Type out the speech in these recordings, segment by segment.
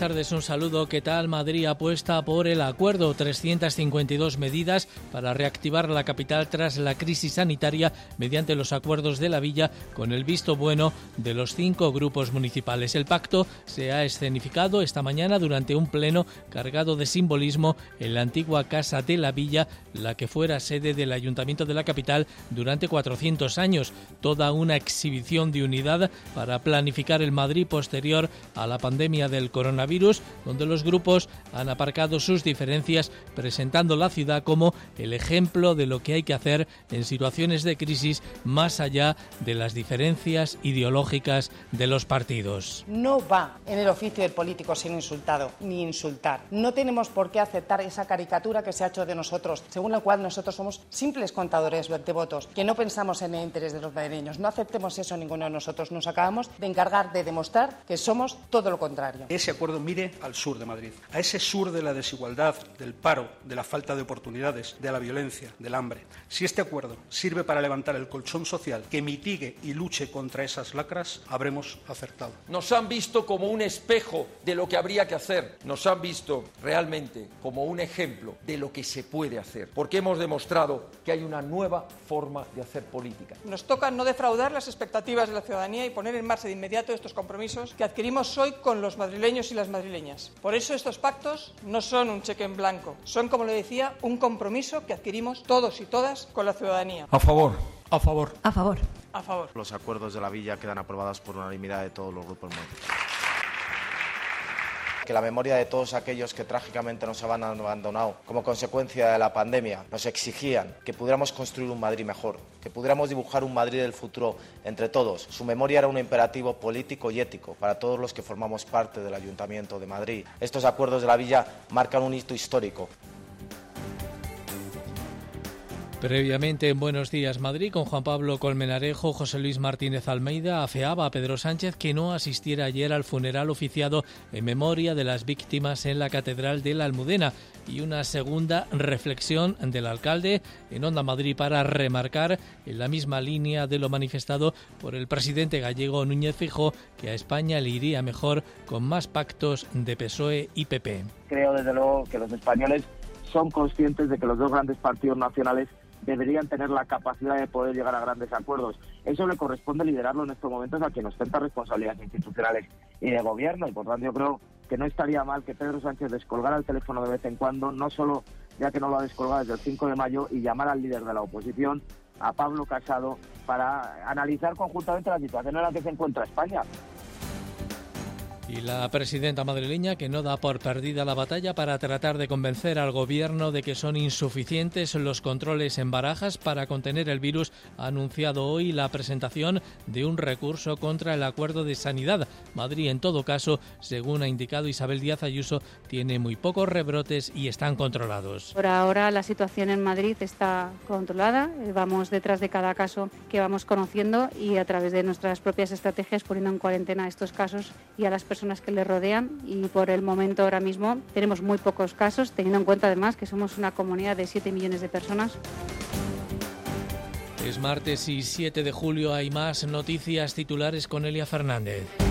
Tardes, un saludo. ¿Qué tal? Madrid apuesta por el acuerdo. 352 medidas para reactivar la capital tras la crisis sanitaria mediante los acuerdos de la villa con el visto bueno de los cinco grupos municipales. El pacto se ha escenificado esta mañana durante un pleno cargado de simbolismo en la antigua Casa de la Villa, la que fuera sede del Ayuntamiento de la capital durante 400 años. Toda una exhibición de unidad para planificar el Madrid posterior a la pandemia del coronavirus, donde los grupos han aparcado sus diferencias presentando la ciudad como el ejemplo de lo que hay que hacer en situaciones de crisis más allá de las diferencias ideológicas de los partidos. No va en el oficio del político ser insultado ni insultar. No tenemos por qué aceptar esa caricatura que se ha hecho de nosotros, según la cual nosotros somos simples contadores de votos, que no pensamos en el interés de los madrileños. No aceptemos eso ninguno de nosotros. Nos acabamos de encargar de demostrar que somos todo lo contrario ese acuerdo mire al sur de Madrid, a ese sur de la desigualdad, del paro, de la falta de oportunidades, de la violencia, del hambre. Si este acuerdo sirve para levantar el colchón social que mitigue y luche contra esas lacras, habremos acertado. Nos han visto como un espejo de lo que habría que hacer, nos han visto realmente como un ejemplo de lo que se puede hacer, porque hemos demostrado que hay una nueva forma de hacer política. Nos toca no defraudar las expectativas de la ciudadanía y poner en marcha de inmediato estos compromisos que adquirimos hoy con los madrileños y las madrileñas. Por eso estos pactos no son un cheque en blanco, son, como le decía, un compromiso que adquirimos todos y todas con la ciudadanía. A favor. A favor. A favor. A favor. Los acuerdos de la villa quedan aprobados por unanimidad de todos los grupos municipales que la memoria de todos aquellos que trágicamente nos han abandonado como consecuencia de la pandemia nos exigían que pudiéramos construir un Madrid mejor, que pudiéramos dibujar un Madrid del futuro entre todos. Su memoria era un imperativo político y ético para todos los que formamos parte del Ayuntamiento de Madrid. Estos acuerdos de la Villa marcan un hito histórico Previamente en Buenos Días Madrid, con Juan Pablo Colmenarejo, José Luis Martínez Almeida afeaba a Pedro Sánchez que no asistiera ayer al funeral oficiado en memoria de las víctimas en la Catedral de la Almudena y una segunda reflexión del alcalde en Onda Madrid para remarcar en la misma línea de lo manifestado por el presidente gallego Núñez Fijo que a España le iría mejor con más pactos de PSOE y PP. Creo desde luego que los españoles son conscientes de que los dos grandes partidos nacionales deberían tener la capacidad de poder llegar a grandes acuerdos. Eso le corresponde liderarlo en estos momentos a quien ostenta responsabilidades institucionales y de gobierno. Y por tanto yo creo que no estaría mal que Pedro Sánchez descolgara el teléfono de vez en cuando, no solo ya que no lo ha descolgado desde el 5 de mayo, y llamar al líder de la oposición, a Pablo Casado, para analizar conjuntamente la situación en la que se encuentra España. Y la presidenta madrileña que no da por perdida la batalla para tratar de convencer al gobierno de que son insuficientes los controles en barajas para contener el virus ha anunciado hoy la presentación de un recurso contra el acuerdo de sanidad. Madrid, en todo caso, según ha indicado Isabel Díaz Ayuso, tiene muy pocos rebrotes y están controlados. Por ahora la situación en Madrid está controlada. Vamos detrás de cada caso que vamos conociendo y a través de nuestras propias estrategias poniendo en cuarentena estos casos y a las personas que le rodean y por el momento ahora mismo tenemos muy pocos casos, teniendo en cuenta además que somos una comunidad de 7 millones de personas. Es martes y 7 de julio, hay más noticias titulares con Elia Fernández.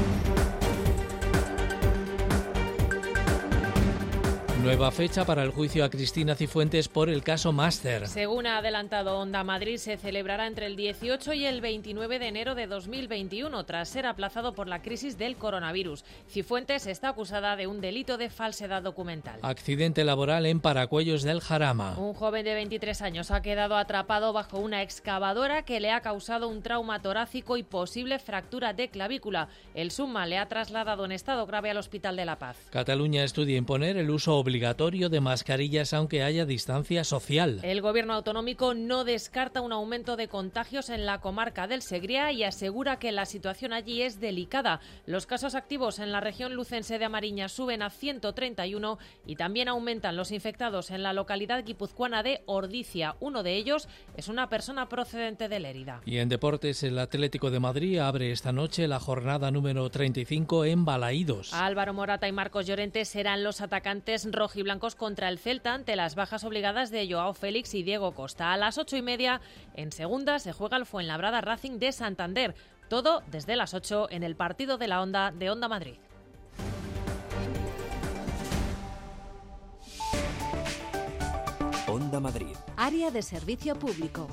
Nueva fecha para el juicio a Cristina Cifuentes por el caso Máster. Según ha adelantado Onda Madrid, se celebrará entre el 18 y el 29 de enero de 2021, tras ser aplazado por la crisis del coronavirus. Cifuentes está acusada de un delito de falsedad documental. Accidente laboral en Paracuellos del Jarama. Un joven de 23 años ha quedado atrapado bajo una excavadora que le ha causado un trauma torácico y posible fractura de clavícula. El Suma le ha trasladado en estado grave al Hospital de la Paz. Cataluña estudia imponer el uso obligatorio de mascarillas aunque haya distancia social. El gobierno autonómico no descarta un aumento de contagios en la comarca del Segría y asegura que la situación allí es delicada. Los casos activos en la región lucense de Amariña suben a 131 y también aumentan los infectados en la localidad guipuzcoana de Ordicia. Uno de ellos es una persona procedente de Lérida. Y en deportes, el Atlético de Madrid abre esta noche la jornada número 35 en Balaídos. Álvaro Morata y Marcos Llorente serán los atacantes rojiblancos contra el Celta ante las bajas obligadas de Joao Félix y Diego Costa. A las ocho y media, en segunda, se juega el Fuenlabrada Racing de Santander. Todo desde las 8 en el partido de la Onda de Onda Madrid. Onda Madrid. Área de servicio público.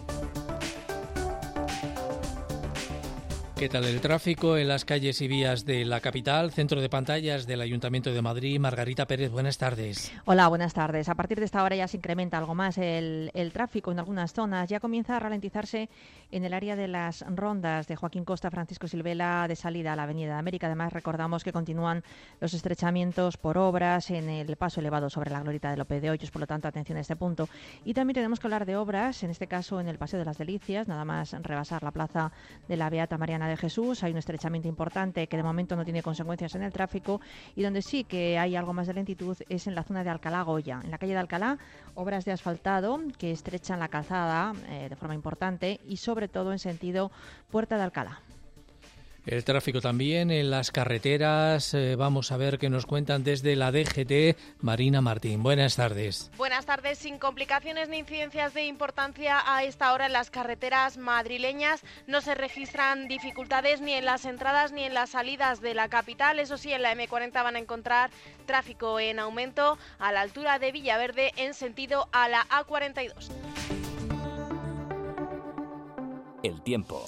¿Qué tal el tráfico en las calles y vías de la capital? Centro de pantallas del Ayuntamiento de Madrid. Margarita Pérez, buenas tardes. Hola, buenas tardes. A partir de esta hora ya se incrementa algo más el, tráfico en algunas zonas. Ya comienza a ralentizarse en el área de las rondas de Joaquín Costa, Francisco Silvela, de salida a la Avenida de América. Además, recordamos que continúan los estrechamientos por obras en el paso elevado sobre la Glorita de López de Hoyos. Por lo tanto, atención a este punto. Y también tenemos que hablar de obras, en este caso en el Paseo de las Delicias, nada más rebasar la plaza de la Beata Mariana de Jesús. Hay un estrechamiento importante que de momento no tiene consecuencias en el tráfico y donde sí que hay algo más de lentitud es en la zona de Alcalá Goya. En la calle de Alcalá, obras de asfaltado que estrechan la calzada eh, de forma importante y sobre todo en sentido Puerta de Alcalá. El tráfico también en las carreteras. Eh, vamos a ver qué nos cuentan desde la DGT. Marina Martín, buenas tardes. Buenas tardes. Sin complicaciones ni incidencias de importancia a esta hora en las carreteras madrileñas no se registran dificultades ni en las entradas ni en las salidas de la capital. Eso sí, en la M40 van a encontrar tráfico en aumento a la altura de Villaverde en sentido a la A42. El tiempo.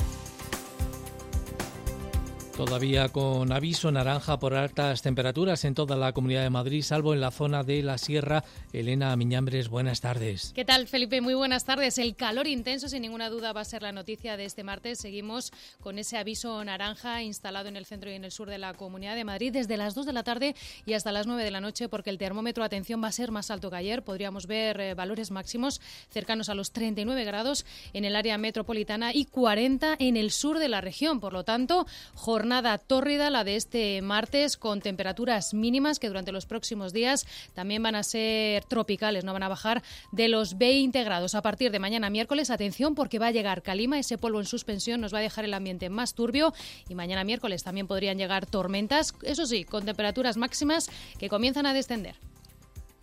Todavía con aviso naranja por altas temperaturas en toda la Comunidad de Madrid, salvo en la zona de la Sierra. Elena Miñambres, buenas tardes. ¿Qué tal, Felipe? Muy buenas tardes. El calor intenso, sin ninguna duda, va a ser la noticia de este martes. Seguimos con ese aviso naranja instalado en el centro y en el sur de la Comunidad de Madrid desde las 2 de la tarde y hasta las 9 de la noche, porque el termómetro, atención, va a ser más alto que ayer. Podríamos ver eh, valores máximos cercanos a los 39 grados en el área metropolitana y 40 en el sur de la región. Por lo tanto, jornada jornada tórrida la de este martes con temperaturas mínimas que durante los próximos días también van a ser tropicales, no van a bajar de los 20 grados. A partir de mañana miércoles, atención porque va a llegar calima, ese polvo en suspensión nos va a dejar el ambiente más turbio y mañana miércoles también podrían llegar tormentas, eso sí, con temperaturas máximas que comienzan a descender.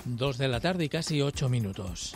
Dos de la tarde y casi ocho minutos.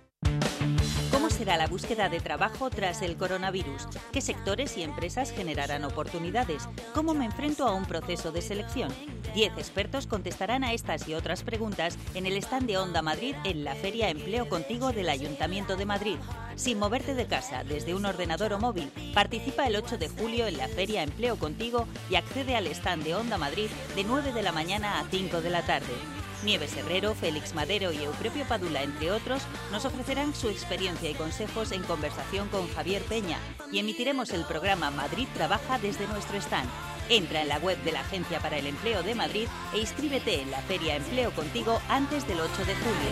¿Cómo será la búsqueda de trabajo tras el coronavirus? ¿Qué sectores y empresas generarán oportunidades? ¿Cómo me enfrento a un proceso de selección? Diez expertos contestarán a estas y otras preguntas en el stand de Onda Madrid en la Feria Empleo Contigo del Ayuntamiento de Madrid. Sin moverte de casa, desde un ordenador o móvil, participa el 8 de julio en la Feria Empleo Contigo y accede al stand de Onda Madrid de 9 de la mañana a 5 de la tarde. Nieves Herrero, Félix Madero y Eupropio Padula, entre otros, nos ofrecerán su experiencia y consejos en conversación con Javier Peña y emitiremos el programa Madrid Trabaja desde nuestro stand. Entra en la web de la Agencia para el Empleo de Madrid e inscríbete en la Feria Empleo Contigo antes del 8 de julio.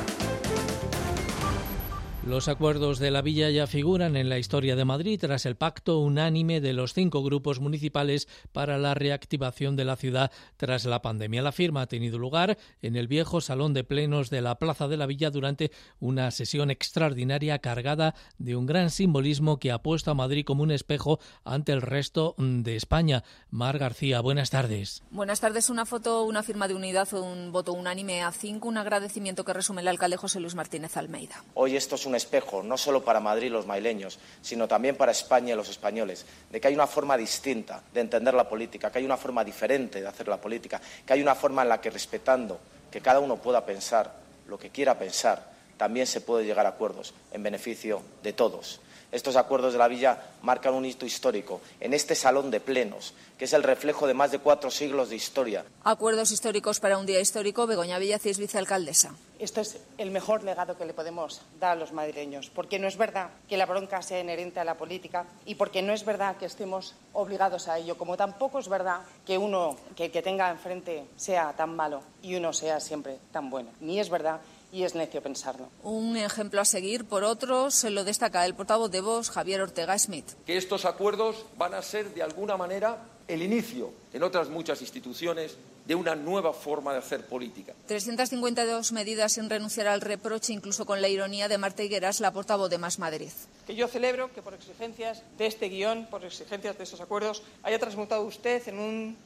Los acuerdos de la Villa ya figuran en la historia de Madrid tras el pacto unánime de los cinco grupos municipales para la reactivación de la ciudad tras la pandemia. La firma ha tenido lugar en el viejo salón de plenos de la Plaza de la Villa durante una sesión extraordinaria cargada de un gran simbolismo que ha puesto a Madrid como un espejo ante el resto de España. Mar García, buenas tardes. Buenas tardes. Una foto, una firma de unidad un voto unánime a cinco, un agradecimiento que resume el alcalde José Luis Martínez Almeida. Hoy esto es un espejo, no solo para Madrid y los maileños, sino también para España y los españoles, de que hay una forma distinta de entender la política, que hay una forma diferente de hacer la política, que hay una forma en la que respetando que cada uno pueda pensar lo que quiera pensar, también se puede llegar a acuerdos en beneficio de todos. Estos acuerdos de la Villa marcan un hito histórico en este salón de plenos, que es el reflejo de más de cuatro siglos de historia. Acuerdos históricos para un día histórico. Begoña Villacís, vicealcaldesa. Esto es el mejor legado que le podemos dar a los madrileños, porque no es verdad que la bronca sea inherente a la política y porque no es verdad que estemos obligados a ello, como tampoco es verdad que uno, que el que tenga enfrente sea tan malo y uno sea siempre tan bueno. Ni es verdad y es necio pensarlo. Un ejemplo a seguir por otros se lo destaca el portavoz de Vox, Javier Ortega Smith. Que estos acuerdos van a ser, de alguna manera, el inicio, en otras muchas instituciones, de una nueva forma de hacer política. 352 medidas sin renunciar al reproche, incluso con la ironía de Marta Higueras, la portavoz de Más Madrid. Que yo celebro que por exigencias de este guion, por exigencias de estos acuerdos, haya transmutado usted en un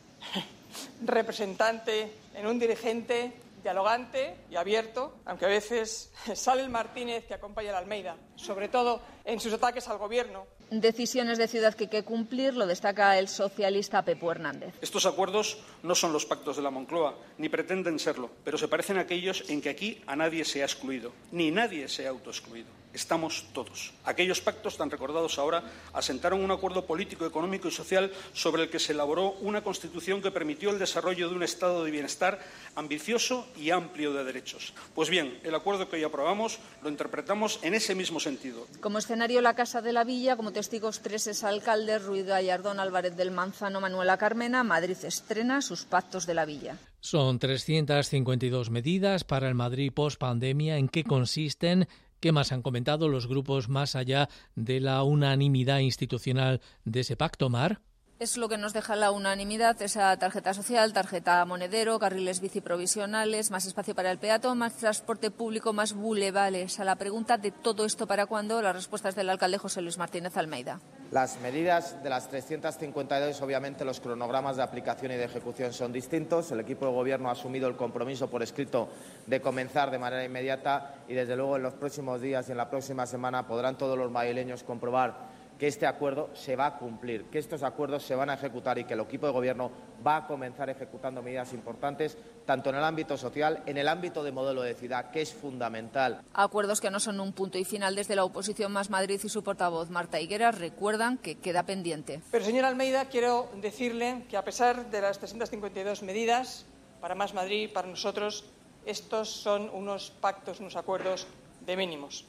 representante, en un dirigente dialogante y abierto, aunque a veces sale el Martínez que acompaña al Almeida, sobre todo en sus ataques al Gobierno. Decisiones de ciudad que hay que cumplir, lo destaca el socialista Pepo Hernández. Estos acuerdos no son los pactos de la Moncloa, ni pretenden serlo, pero se parecen a aquellos en que aquí a nadie se ha excluido, ni nadie se ha autoexcluido estamos todos. Aquellos pactos tan recordados ahora asentaron un acuerdo político, económico y social sobre el que se elaboró una Constitución que permitió el desarrollo de un Estado de bienestar ambicioso y amplio de derechos. Pues bien, el acuerdo que hoy aprobamos lo interpretamos en ese mismo sentido. Como escenario, la Casa de la Villa, como testigos tres exalcaldes, Ruiz Gallardón, Álvarez del Manzano, Manuela Carmena, Madrid estrena sus pactos de la Villa. Son 352 medidas para el Madrid post-pandemia. ¿En qué consisten? ¿Qué más han comentado los grupos más allá de la unanimidad institucional de ese pacto, Mar? Es lo que nos deja la unanimidad, esa tarjeta social, tarjeta monedero, carriles bici provisionales, más espacio para el peatón, más transporte público, más bulevares. A la pregunta de todo esto para cuándo, las respuestas del alcalde José Luis Martínez Almeida. Las medidas de las 352, obviamente los cronogramas de aplicación y de ejecución son distintos. El equipo de Gobierno ha asumido el compromiso por escrito de comenzar de manera inmediata y, desde luego, en los próximos días y en la próxima semana podrán todos los madrileños comprobar que este acuerdo se va a cumplir, que estos acuerdos se van a ejecutar y que el equipo de gobierno va a comenzar ejecutando medidas importantes tanto en el ámbito social, en el ámbito de modelo de ciudad, que es fundamental. Acuerdos que no son un punto y final desde la oposición más Madrid y su portavoz Marta Higueras recuerdan que queda pendiente. Pero, señor Almeida, quiero decirle que a pesar de las 352 medidas para más Madrid, para nosotros, estos son unos pactos, unos acuerdos de mínimos.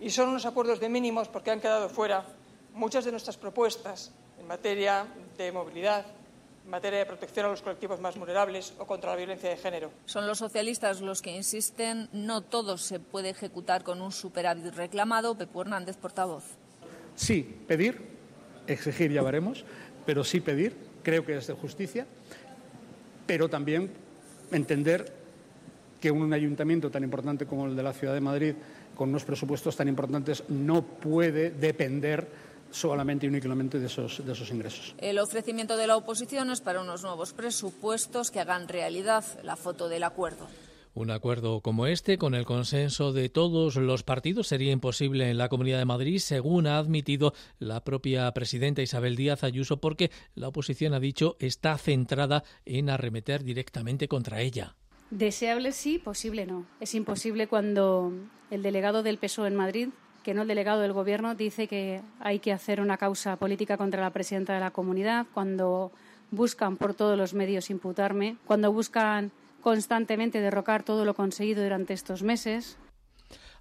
Y son unos acuerdos de mínimos porque han quedado fuera muchas de nuestras propuestas en materia de movilidad, en materia de protección a los colectivos más vulnerables o contra la violencia de género. Son los socialistas los que insisten, no todo se puede ejecutar con un superávit reclamado. Pepo Hernández, portavoz. Sí, pedir, exigir ya veremos, pero sí pedir, creo que es de justicia, pero también entender que un ayuntamiento tan importante como el de la Ciudad de Madrid, con unos presupuestos tan importantes, no puede depender solamente y únicamente de esos, de esos ingresos. El ofrecimiento de la oposición es para unos nuevos presupuestos que hagan realidad la foto del acuerdo. Un acuerdo como este, con el consenso de todos los partidos, sería imposible en la Comunidad de Madrid, según ha admitido la propia presidenta Isabel Díaz Ayuso, porque la oposición ha dicho está centrada en arremeter directamente contra ella. Deseable sí, posible no. Es imposible cuando el delegado del PSOE en Madrid que no el delegado del Gobierno, dice que hay que hacer una causa política contra la presidenta de la comunidad cuando buscan por todos los medios imputarme, cuando buscan constantemente derrocar todo lo conseguido durante estos meses.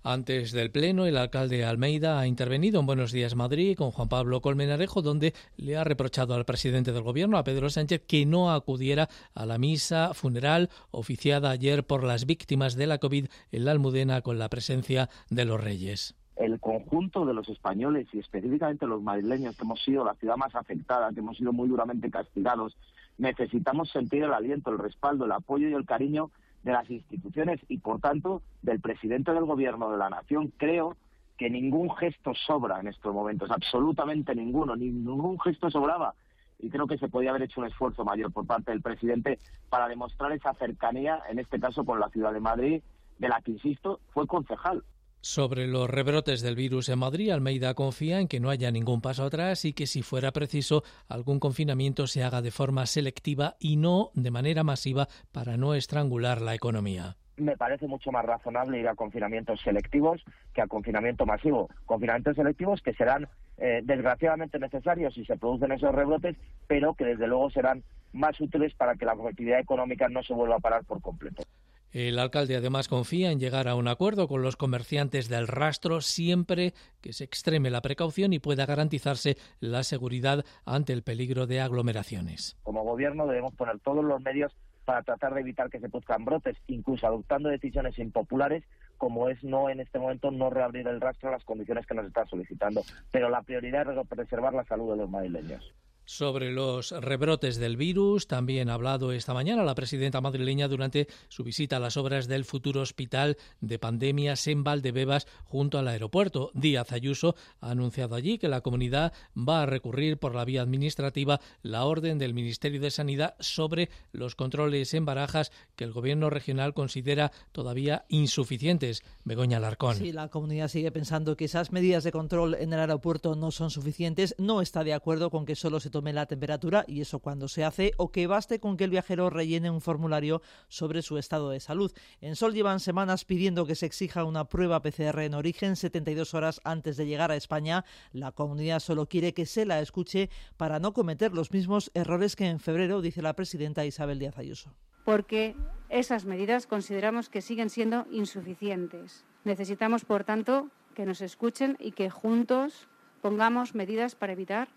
Antes del Pleno, el alcalde Almeida ha intervenido en Buenos Días Madrid con Juan Pablo Colmenarejo, donde le ha reprochado al presidente del Gobierno, a Pedro Sánchez, que no acudiera a la misa funeral oficiada ayer por las víctimas de la COVID en la Almudena con la presencia de los reyes el conjunto de los españoles y específicamente los madrileños que hemos sido la ciudad más afectada, que hemos sido muy duramente castigados, necesitamos sentir el aliento, el respaldo, el apoyo y el cariño de las instituciones y, por tanto, del presidente del Gobierno de la Nación. Creo que ningún gesto sobra en estos momentos, absolutamente ninguno, ningún gesto sobraba. Y creo que se podía haber hecho un esfuerzo mayor por parte del presidente para demostrar esa cercanía, en este caso con la ciudad de Madrid, de la que, insisto, fue concejal. Sobre los rebrotes del virus en Madrid, Almeida confía en que no haya ningún paso atrás y que si fuera preciso algún confinamiento se haga de forma selectiva y no de manera masiva para no estrangular la economía me parece mucho más razonable ir a confinamientos selectivos que a confinamiento masivo. Confinamientos selectivos que serán eh, desgraciadamente necesarios si se producen esos rebrotes, pero que desde luego serán más útiles para que la actividad económica no se vuelva a parar por completo. El alcalde además confía en llegar a un acuerdo con los comerciantes del rastro siempre que se extreme la precaución y pueda garantizarse la seguridad ante el peligro de aglomeraciones. Como gobierno debemos poner todos los medios para tratar de evitar que se produzcan brotes, incluso adoptando decisiones impopulares, como es no en este momento no reabrir el rastro a las condiciones que nos está solicitando. Pero la prioridad es preservar la salud de los madrileños. Sobre los rebrotes del virus, también ha hablado esta mañana la presidenta madrileña durante su visita a las obras del futuro hospital de pandemias en Valdebebas junto al aeropuerto. Díaz Ayuso ha anunciado allí que la comunidad va a recurrir por la vía administrativa la orden del Ministerio de Sanidad sobre los controles en barajas que el gobierno regional considera todavía insuficientes. Begoña Larcón. Sí, la comunidad sigue pensando que esas medidas de control en el aeropuerto no son suficientes. No está de acuerdo con que solo se tome la temperatura y eso cuando se hace o que baste con que el viajero rellene un formulario sobre su estado de salud. En Sol llevan semanas pidiendo que se exija una prueba PCR en origen 72 horas antes de llegar a España. La comunidad solo quiere que se la escuche para no cometer los mismos errores que en febrero, dice la presidenta Isabel Díaz Ayuso. Porque esas medidas consideramos que siguen siendo insuficientes. Necesitamos, por tanto, que nos escuchen y que juntos pongamos medidas para evitar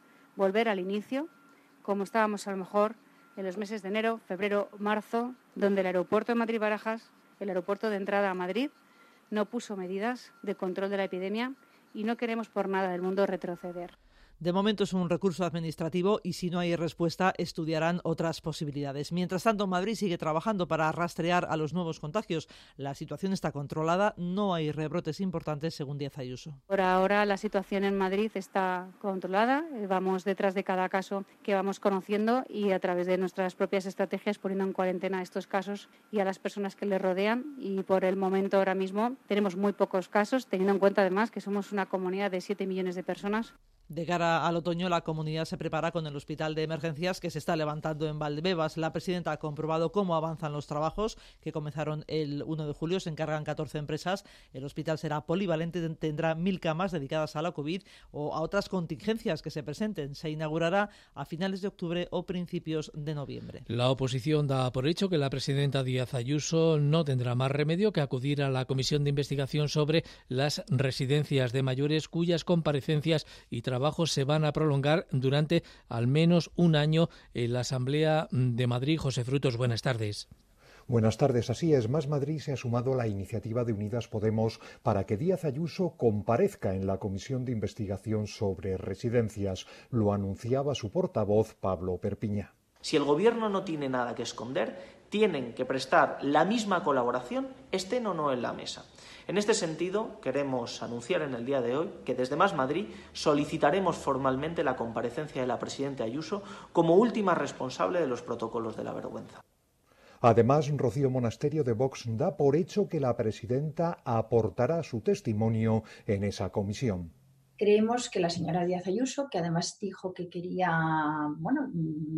volver al inicio, como estábamos a lo mejor en los meses de enero, febrero, marzo, donde el aeropuerto de Madrid-Barajas, el aeropuerto de entrada a Madrid, no puso medidas de control de la epidemia y no queremos por nada del mundo retroceder. De momento es un recurso administrativo y si no hay respuesta estudiarán otras posibilidades. Mientras tanto, Madrid sigue trabajando para rastrear a los nuevos contagios. La situación está controlada, no hay rebrotes importantes según Díaz Ayuso. Por ahora la situación en Madrid está controlada, eh, vamos detrás de cada caso que vamos conociendo y a través de nuestras propias estrategias poniendo en cuarentena estos casos y a las personas que les rodean y por el momento ahora mismo tenemos muy pocos casos, teniendo en cuenta además que somos una comunidad de 7 millones de personas. De cara al otoño, la comunidad se prepara con el hospital de emergencias que se está levantando en Valdebebas. La presidenta ha comprobado cómo avanzan los trabajos que comenzaron el 1 de julio. Se encargan 14 empresas. El hospital será polivalente, tendrá mil camas dedicadas a la COVID o a otras contingencias que se presenten. Se inaugurará a finales de octubre o principios de noviembre. La oposición da por hecho que la presidenta Díaz Ayuso no tendrá más remedio que acudir a la comisión de investigación sobre las residencias de mayores cuyas comparecencias y trabajos trabajos se van a prolongar durante al menos un año en la Asamblea de Madrid. José Frutos, buenas tardes. Buenas tardes. Así es, Más Madrid se ha sumado a la iniciativa de Unidas Podemos para que Díaz Ayuso comparezca en la comisión de investigación sobre residencias. Lo anunciaba su portavoz, Pablo Perpiña. Si el Gobierno no tiene nada que esconder, tienen que prestar la misma colaboración, estén o no en la mesa. En este sentido, queremos anunciar en el día de hoy que desde Más Madrid solicitaremos formalmente la comparecencia de la presidenta Ayuso como última responsable de los protocolos de la vergüenza. Además, Rocío Monasterio de Vox da por hecho que la presidenta aportará su testimonio en esa comisión. Creemos que la señora Díaz Ayuso, que además dijo que quería bueno,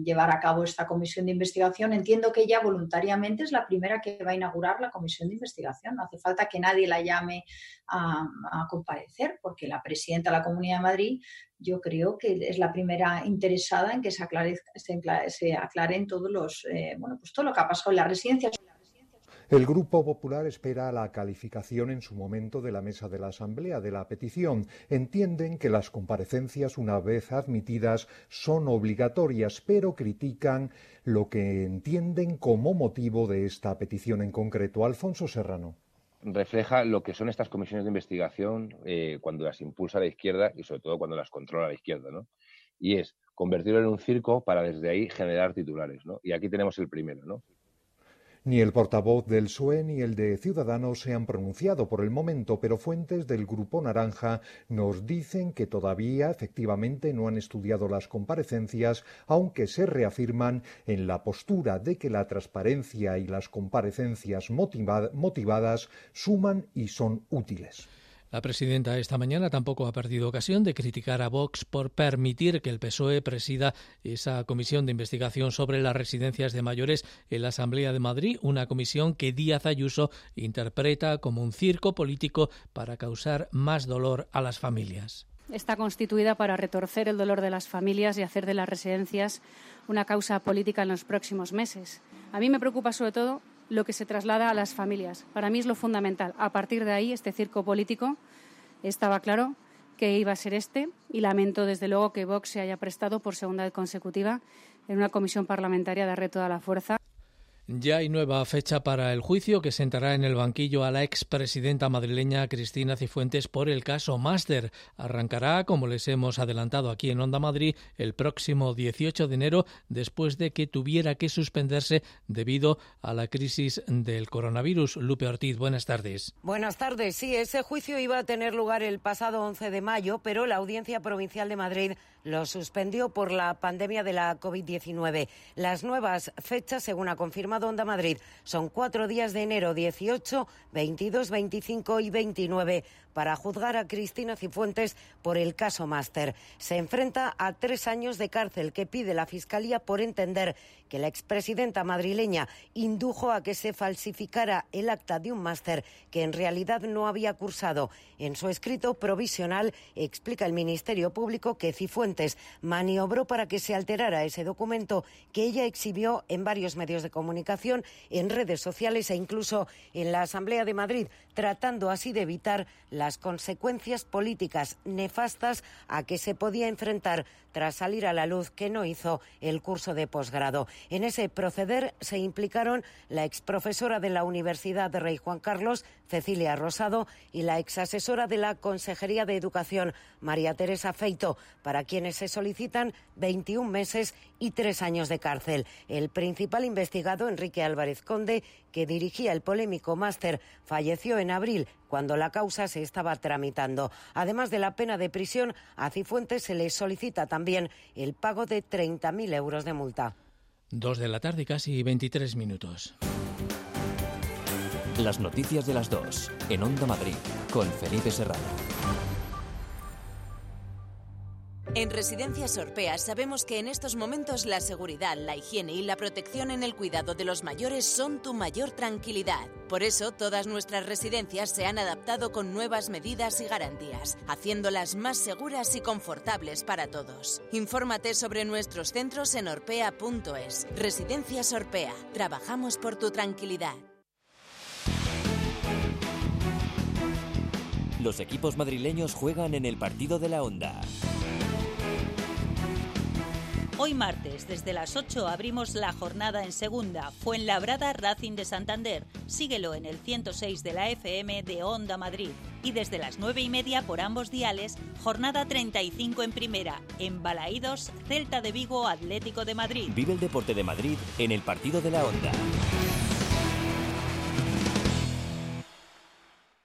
llevar a cabo esta comisión de investigación, entiendo que ella voluntariamente es la primera que va a inaugurar la comisión de investigación. No hace falta que nadie la llame a, comparecer, porque la presidenta de la Comunidad de Madrid yo creo que es la primera interesada en que se, aclare, se, aclaren todos los, eh, bueno, pues todo lo que ha pasado en las residencias. El Grupo Popular espera la calificación en su momento de la mesa de la Asamblea de la petición. Entienden que las comparecencias, una vez admitidas, son obligatorias, pero critican lo que entienden como motivo de esta petición en concreto. Alfonso Serrano refleja lo que son estas comisiones de investigación eh, cuando las impulsa la izquierda y sobre todo cuando las controla la izquierda, ¿no? Y es convertirlo en un circo para desde ahí generar titulares, ¿no? Y aquí tenemos el primero, ¿no? Ni el portavoz del PSOE ni el de Ciudadanos se han pronunciado por el momento, pero fuentes del Grupo Naranja nos dicen que todavía efectivamente no han estudiado las comparecencias, aunque se reafirman en la postura de que la transparencia y las comparecencias motivadas suman y son útiles. La presidenta esta mañana tampoco ha perdido ocasión de criticar a Vox por permitir que el PSOE presida esa comisión de investigación sobre las residencias de mayores en la Asamblea de Madrid, una comisión que Díaz Ayuso interpreta como un circo político para causar más dolor a las familias. Está constituida para retorcer el dolor de las familias y hacer de las residencias una causa política en los próximos meses. A mí me preocupa sobre todo lo que se traslada a las familias. Para mí es lo fundamental. A partir de ahí, este circo político estaba claro que iba a ser este y lamento desde luego que Vox se haya prestado por segunda vez consecutiva en una comisión parlamentaria darle toda la fuerza. Ya hay nueva fecha para el juicio que sentará en el banquillo a la expresidenta madrileña Cristina Cifuentes por el caso Máster. Arrancará, como les hemos adelantado aquí en Onda Madrid, el próximo 18 de enero, después de que tuviera que suspenderse debido a la crisis del coronavirus. Lupe Ortiz, buenas tardes. Buenas tardes. Sí, ese juicio iba a tener lugar el pasado 11 de mayo, pero la Audiencia Provincial de Madrid lo suspendió por la pandemia de la COVID-19. Las nuevas fechas, según ha confirmado Onda Madrid, son cuatro días de enero 18, 22, 25 y 29 para juzgar a Cristina Cifuentes por el caso Máster. Se enfrenta a tres años de cárcel que pide la Fiscalía por entender que la expresidenta madrileña indujo a que se falsificara el acta de un máster que en realidad no había cursado. En su escrito provisional explica el Ministerio Público que Cifuentes maniobró para que se alterara ese documento que ella exhibió en varios medios de comunicación, en redes sociales e incluso en la Asamblea de Madrid, tratando así de evitar las consecuencias políticas nefastas a que se podía enfrentar tras salir a la luz que no hizo el curso de posgrado. En ese proceder se implicaron la exprofesora de la Universidad de Rey Juan Carlos, Cecilia Rosado, y la exasesora de la Consejería de Educación, María Teresa Feito, para quienes se solicitan 21 meses y tres años de cárcel. El principal investigado, Enrique Álvarez Conde, que dirigía el polémico máster, falleció en abril cuando la causa se estaba tramitando. Además de la pena de prisión, a Cifuentes se le solicita también el pago de 30.000 euros de multa. Dos de la tarde, casi 23 minutos. Las noticias de las dos, en Onda Madrid, con Felipe Serrano. En Residencias Orpea sabemos que en estos momentos la seguridad, la higiene y la protección en el cuidado de los mayores son tu mayor tranquilidad. Por eso todas nuestras residencias se han adaptado con nuevas medidas y garantías, haciéndolas más seguras y confortables para todos. Infórmate sobre nuestros centros en orpea.es. Residencias Orpea. Trabajamos por tu tranquilidad. Los equipos madrileños juegan en el partido de la Onda. Hoy martes, desde las 8, abrimos la jornada en segunda. Fuenlabrada Racing de Santander. Síguelo en el 106 de la FM de Onda Madrid. Y desde las 9 y media por ambos diales, jornada 35 en primera. En Balaídos, Celta de Vigo, Atlético de Madrid. Vive el deporte de Madrid en el partido de la Onda.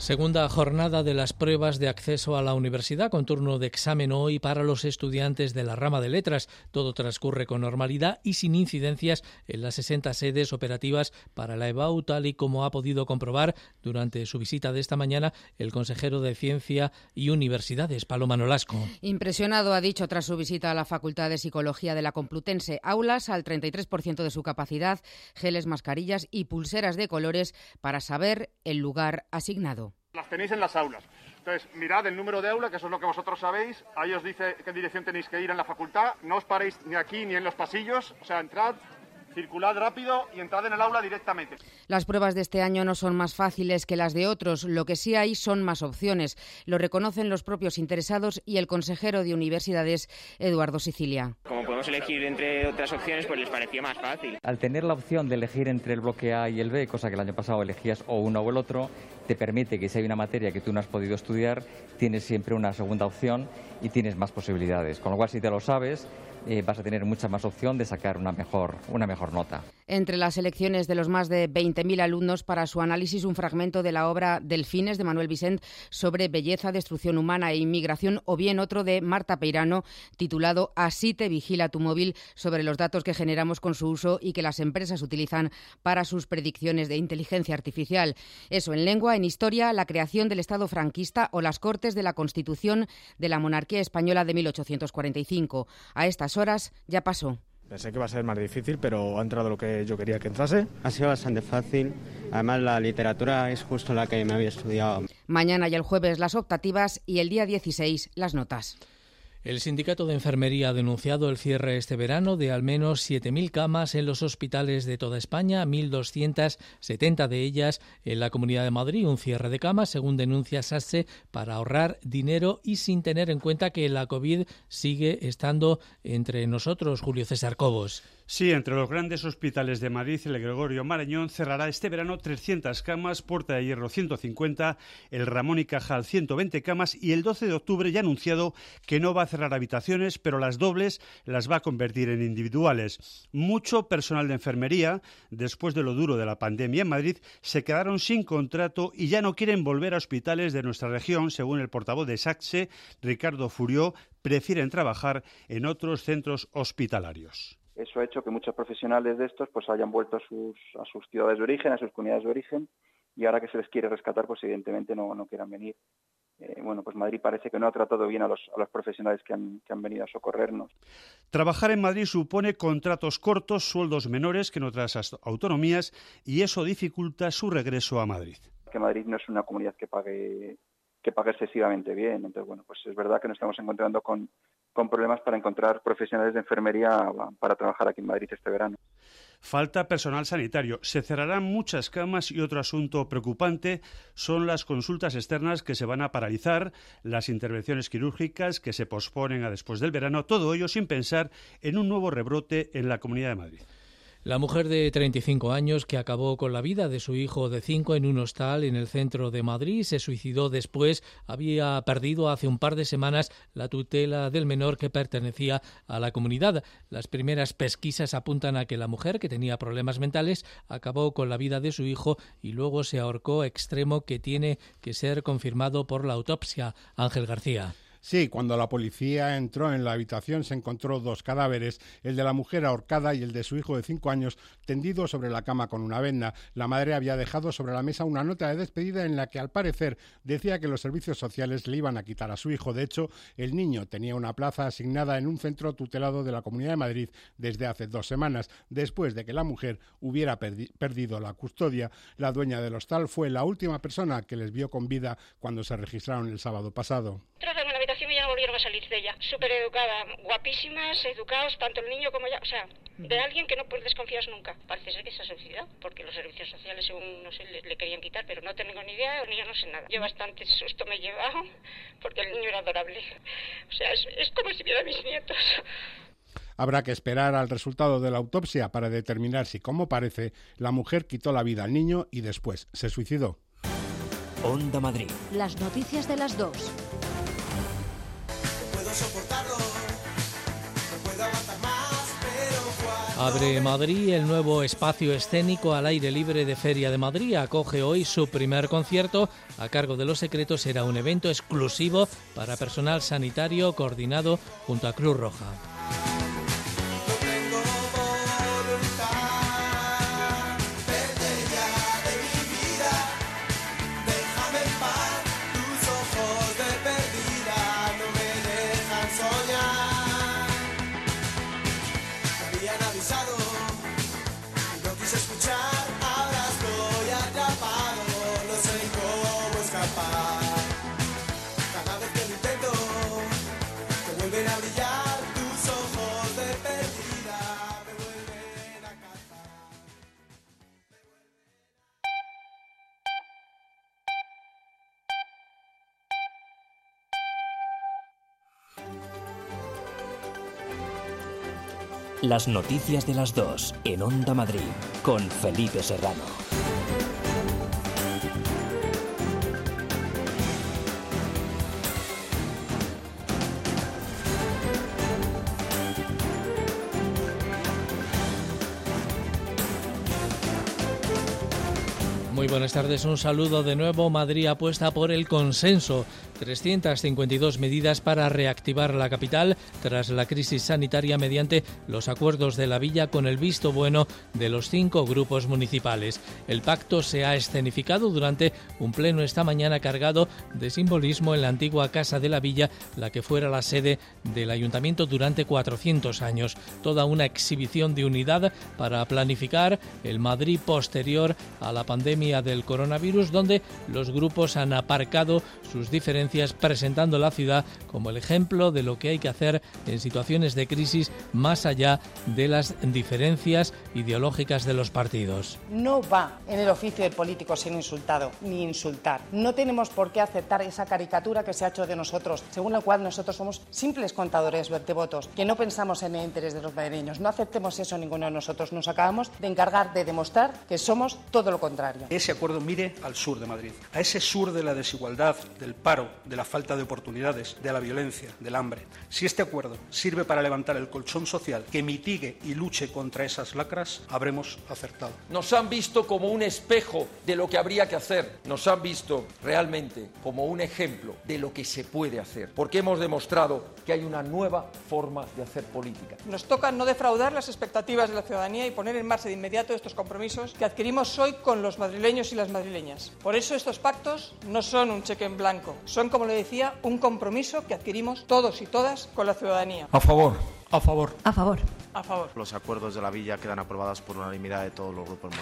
Segunda jornada de las pruebas de acceso a la universidad con turno de examen hoy para los estudiantes de la rama de letras. Todo transcurre con normalidad y sin incidencias en las 60 sedes operativas para la EBAU, tal y como ha podido comprobar durante su visita de esta mañana el consejero de Ciencia y Universidades, Paloma Nolasco. Impresionado, ha dicho tras su visita a la Facultad de Psicología de la Complutense, aulas al 33% de su capacidad, geles, mascarillas y pulseras de colores para saber el lugar asignado. Las tenéis en las aulas. Entonces, mirad el número de aula, que eso es lo que vosotros sabéis. Ahí os dice qué dirección tenéis que ir en la facultad. No os paréis ni aquí ni en los pasillos. O sea, entrad, circulad rápido y entrad en el aula directamente. Las pruebas de este año no son más fáciles que las de otros. Lo que sí hay son más opciones. Lo reconocen los propios interesados y el consejero de universidades, Eduardo Sicilia. Como podemos elegir entre otras opciones, pues les parecía más fácil. Al tener la opción de elegir entre el bloque A y el B, cosa que el año pasado elegías o uno o el otro, te permite que si hay una materia que tú no has podido estudiar, tienes siempre una segunda opción y tienes más posibilidades. Con lo cual, si te lo sabes, eh, vas a tener mucha más opción de sacar una mejor, una mejor nota. Entre las elecciones de los más de 20.000 alumnos para su análisis, un fragmento de la obra Delfines de Manuel Vicent sobre belleza, destrucción humana e inmigración, o bien otro de Marta Peirano titulado Así te vigila tu móvil sobre los datos que generamos con su uso y que las empresas utilizan para sus predicciones de inteligencia artificial. Eso en lengua, en historia, la creación del Estado franquista o las Cortes de la Constitución de la monarquía española de 1845. A estas horas ya pasó. Pensé que iba a ser más difícil, pero ha entrado lo que yo quería que entrase. Ha sido bastante fácil. Además, la literatura es justo la que me había estudiado. Mañana y el jueves las optativas y el día 16 las notas. El sindicato de enfermería ha denunciado el cierre este verano de al menos 7.000 camas en los hospitales de toda España, 1.270 de ellas en la Comunidad de Madrid. Un cierre de camas, según denuncia SASE, para ahorrar dinero y sin tener en cuenta que la COVID sigue estando entre nosotros. Julio César Cobos. Sí, entre los grandes hospitales de Madrid, el Gregorio Marañón cerrará este verano 300 camas, Puerta de Hierro 150, el Ramón y Cajal 120 camas y el 12 de octubre ya ha anunciado que no va a cerrar habitaciones, pero las dobles las va a convertir en individuales. Mucho personal de enfermería, después de lo duro de la pandemia en Madrid, se quedaron sin contrato y ya no quieren volver a hospitales de nuestra región, según el portavoz de SACSE, Ricardo Furió, prefieren trabajar en otros centros hospitalarios eso ha hecho que muchos profesionales de estos pues hayan vuelto a sus, a sus ciudades de origen, a sus comunidades de origen, y ahora que se les quiere rescatar, pues evidentemente no, no quieran venir. Eh, bueno, pues Madrid parece que no ha tratado bien a los, a los profesionales que han, que han venido a socorrernos. Trabajar en Madrid supone contratos cortos, sueldos menores que en otras autonomías, y eso dificulta su regreso a Madrid. Que Madrid no es una comunidad que pague que pague excesivamente bien. Entonces, bueno, pues es verdad que nos estamos encontrando con, con problemas para encontrar profesionales de enfermería para trabajar aquí en Madrid este verano. Falta personal sanitario. Se cerrarán muchas camas y otro asunto preocupante son las consultas externas que se van a paralizar, las intervenciones quirúrgicas que se posponen a después del verano, todo ello sin pensar en un nuevo rebrote en la Comunidad de Madrid. La mujer de 35 años que acabó con la vida de su hijo de 5 en un hostal en el centro de Madrid se suicidó después. Había perdido hace un par de semanas la tutela del menor que pertenecía a la comunidad. Las primeras pesquisas apuntan a que la mujer, que tenía problemas mentales, acabó con la vida de su hijo y luego se ahorcó extremo que tiene que ser confirmado por la autopsia. Ángel García. Sí, cuando la policía entró en la habitación se encontró dos cadáveres, el de la mujer ahorcada y el de su hijo de cinco años tendido sobre la cama con una venda. La madre había dejado sobre la mesa una nota de despedida en la que al parecer decía que los servicios sociales le iban a quitar a su hijo. De hecho, el niño tenía una plaza asignada en un centro tutelado de la Comunidad de Madrid desde hace dos semanas, después de que la mujer hubiera perdido la custodia. La dueña del hostal fue la última persona que les vio con vida cuando se registraron el sábado pasado y ya no volvieron a salir de ella. Súper educada, guapísimas, educados, tanto el niño como ella. O sea, de alguien que no puedes desconfiar nunca. Parece ser que se ha suicidado, porque los servicios sociales, según no sé, le, querían quitar, pero no tengo ni idea, ni yo no sé nada. Yo bastante susto me he llevado, porque el niño era adorable. O sea, es, es como si viera a mis nietos. Habrá que esperar al resultado de la autopsia para determinar si, como parece, la mujer quitó la vida al niño y después se suicidó. Onda Madrid. Las noticias de las dos. Abre Madrid el nuevo espacio escénico al aire libre de Feria de Madrid. Acoge hoy su primer concierto. A cargo de los secretos será un evento exclusivo para personal sanitario coordinado junto a Cruz Roja. Las noticias de las dos en Onda Madrid con Felipe Serrano. Muy buenas tardes, un saludo de nuevo. Madrid apuesta por el consenso 352 medidas para reactivar la capital tras la crisis sanitaria mediante los acuerdos de la villa con el visto bueno de los cinco grupos municipales. El pacto se ha escenificado durante un pleno esta mañana cargado de simbolismo en la antigua Casa de la Villa, la que fuera la sede del ayuntamiento durante 400 años. Toda una exhibición de unidad para planificar el Madrid posterior a la pandemia del coronavirus, donde los grupos han aparcado sus diferencias presentando la ciudad como el ejemplo de lo que hay que hacer en situaciones de crisis más allá de las diferencias ideológicas de los partidos. No va en el oficio del político ser insultado ni insultar. No tenemos por qué aceptar esa caricatura que se ha hecho de nosotros, según la cual nosotros somos simples contadores de votos, que no pensamos en el interés de los madrileños. No aceptemos eso ninguno de nosotros. Nos acabamos de encargar de demostrar que somos todo lo contrario. Ese acuerdo mire al sur de Madrid, a ese sur de la desigualdad, del paro, de la falta de oportunidades, de la violencia, del hambre. Si este acuerdo sirve para levantar el colchón social que mitigue y luche contra esas lacras, habremos acertado. Nos han visto como un espejo de lo que habría que hacer. Nos han visto realmente como un ejemplo de lo que se puede hacer. Porque hemos demostrado que hay una nueva forma de hacer política. Nos toca no defraudar las expectativas de la ciudadanía y poner en marcha de inmediato estos compromisos que adquirimos hoy con los madrileños y las madrileñas. Por eso estos pactos no son un cheque en blanco, son como le decía, un compromiso que adquirimos todos y todas con la ciudadanía. A favor. A favor. A favor. A favor. Los acuerdos de la villa quedan aprobados por unanimidad de todos los grupos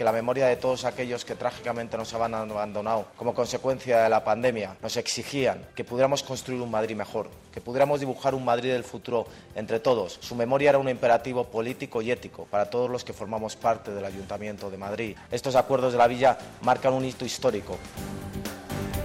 que la memoria de todos aquellos que trágicamente nos han abandonado como consecuencia de la pandemia nos exigían que pudiéramos construir un Madrid mejor, que pudiéramos dibujar un Madrid del futuro entre todos. Su memoria era un imperativo político y ético para todos los que formamos parte del Ayuntamiento de Madrid. Estos acuerdos de la Villa marcan un hito histórico.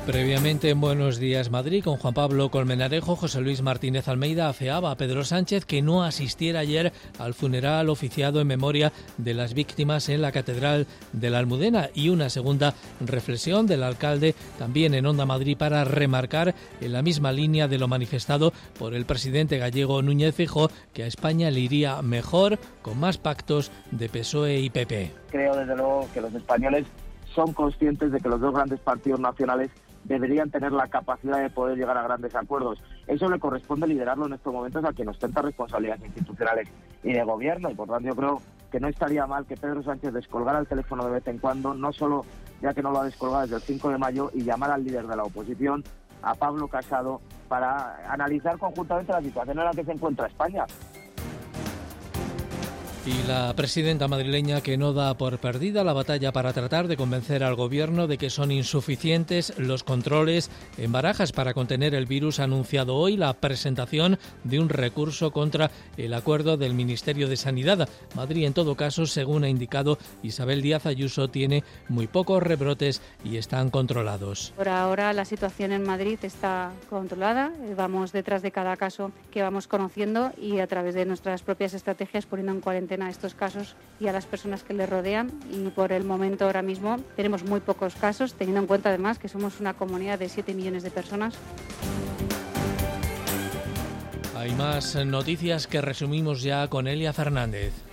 Previamente en Buenos Días Madrid con Juan Pablo Colmenarejo, José Luis Martínez Almeida afeaba a Pedro Sánchez que no asistiera ayer al funeral oficiado en memoria de las víctimas en la Catedral de la Almudena y una segunda reflexión del alcalde también en Onda Madrid para remarcar en la misma línea de lo manifestado por el presidente gallego Núñez Fijó que a España le iría mejor con más pactos de PSOE y PP. Creo desde luego que los españoles son conscientes de que los dos grandes partidos nacionales deberían tener la capacidad de poder llegar a grandes acuerdos. Eso le corresponde liderarlo en estos momentos a quien ostenta responsabilidades institucionales y de gobierno. Y por tanto yo creo que no estaría mal que Pedro Sánchez descolgara el teléfono de vez en cuando, no solo ya que no lo ha descolgado desde el 5 de mayo, y llamar al líder de la oposición, a Pablo Casado, para analizar conjuntamente la situación en la que se encuentra España. Y la presidenta madrileña que no da por perdida la batalla para tratar de convencer al gobierno de que son insuficientes los controles en barajas para contener el virus ha anunciado hoy la presentación de un recurso contra el acuerdo del Ministerio de Sanidad. Madrid, en todo caso, según ha indicado Isabel Díaz Ayuso, tiene muy pocos rebrotes y están controlados. Por ahora la situación en Madrid está controlada. Vamos detrás de cada caso que vamos conociendo y a través de nuestras propias estrategias poniendo en cuarentena a estos casos y a las personas que les rodean y por el momento ahora mismo tenemos muy pocos casos, teniendo en cuenta además que somos una comunidad de 7 millones de personas. Hay más noticias que resumimos ya con Elia Fernández.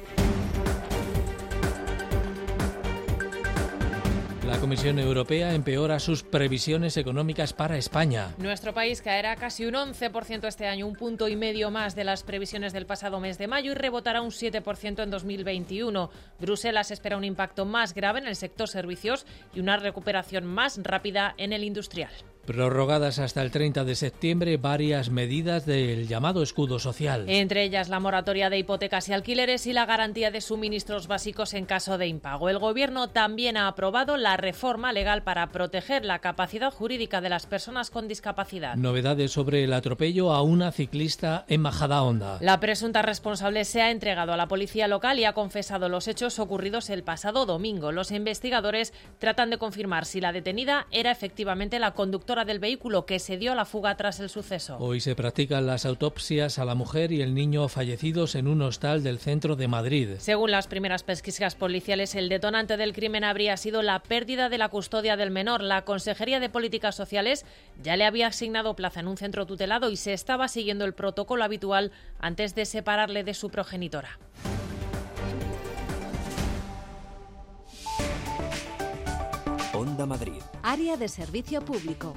La Comisión Europea empeora sus previsiones económicas para España. Nuestro país caerá casi un 11% este año, un punto y medio más de las previsiones del pasado mes de mayo y rebotará un 7% en 2021. Bruselas espera un impacto más grave en el sector servicios y una recuperación más rápida en el industrial. Prorrogadas hasta el 30 de septiembre varias medidas del llamado escudo social. Entre ellas la moratoria de hipotecas y alquileres y la garantía de suministros básicos en caso de impago. El Gobierno también ha aprobado la reforma legal para proteger la capacidad jurídica de las personas con discapacidad. Novedades sobre el atropello a una ciclista en Majadahonda. La presunta responsable se ha entregado a la policía local y ha confesado los hechos ocurridos el pasado domingo. Los investigadores tratan de confirmar si la detenida era efectivamente la conductora del vehículo que se dio a la fuga tras el suceso. Hoy se practican las autopsias a la mujer y el niño fallecidos en un hostal del centro de Madrid. Según las primeras pesquisas policiales, el detonante del crimen habría sido la pérdida de la custodia del menor. La Consejería de Políticas Sociales ya le había asignado plaza en un centro tutelado y se estaba siguiendo el protocolo habitual antes de separarle de su progenitora. Onda Madrid. Área de servicio público.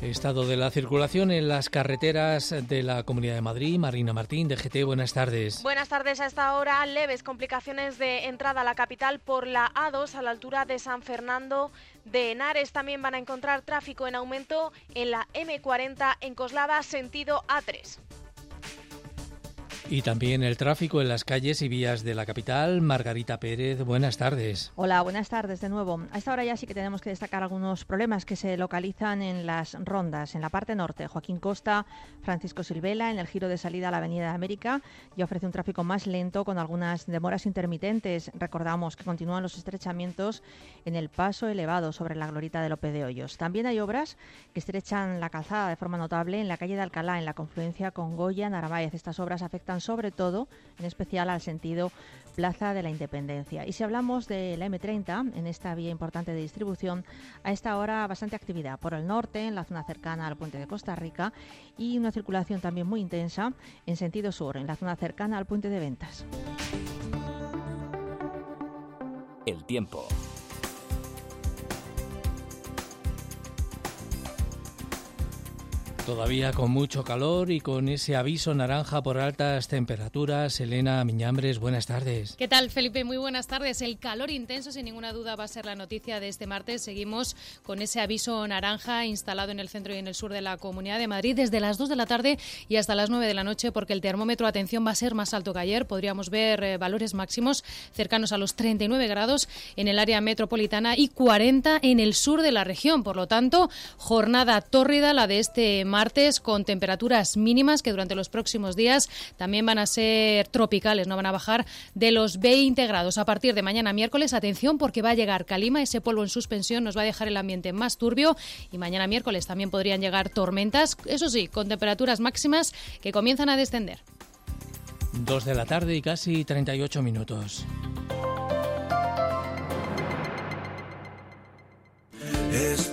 Estado de la circulación en las carreteras de la Comunidad de Madrid. Marina Martín, de GT, buenas tardes. Buenas tardes. A esta hora, leves complicaciones de entrada a la capital por la A2 a la altura de San Fernando de Henares. También van a encontrar tráfico en aumento en la M40 en Coslada, sentido A3. Y también el tráfico en las calles y vías de la capital. Margarita Pérez, buenas tardes. Hola, buenas tardes de nuevo. A esta hora ya sí que tenemos que destacar algunos problemas que se localizan en las rondas. En la parte norte, Joaquín Costa, Francisco Silvela, en el giro de salida a la Avenida de América, ya ofrece un tráfico más lento con algunas demoras intermitentes. Recordamos que continúan los estrechamientos en el paso elevado sobre la glorita de Lope de Hoyos. También hay obras que estrechan la calzada de forma notable en la calle de Alcalá, en la confluencia con Goya, Narváez. Estas obras afectan sobre todo, en especial al sentido Plaza de la Independencia. Y si hablamos de la M30, en esta vía importante de distribución, a esta hora bastante actividad por el norte, en la zona cercana al puente de Costa Rica, y una circulación también muy intensa en sentido sur, en la zona cercana al puente de ventas. El tiempo. Todavía con mucho calor y con ese aviso naranja por altas temperaturas. Elena Miñambres, buenas tardes. ¿Qué tal, Felipe? Muy buenas tardes. El calor intenso, sin ninguna duda, va a ser la noticia de este martes. Seguimos con ese aviso naranja instalado en el centro y en el sur de la Comunidad de Madrid desde las 2 de la tarde y hasta las 9 de la noche, porque el termómetro, atención, va a ser más alto que ayer. Podríamos ver eh, valores máximos cercanos a los 39 grados en el área metropolitana y 40 en el sur de la región. Por lo tanto, jornada tórrida la de este martes con temperaturas mínimas que durante los próximos días también van a ser tropicales, no van a bajar de los 20 grados. A partir de mañana miércoles, atención porque va a llegar calima, ese polvo en suspensión nos va a dejar el ambiente más turbio y mañana miércoles también podrían llegar tormentas, eso sí, con temperaturas máximas que comienzan a descender. Dos de la tarde y casi 38 minutos. Es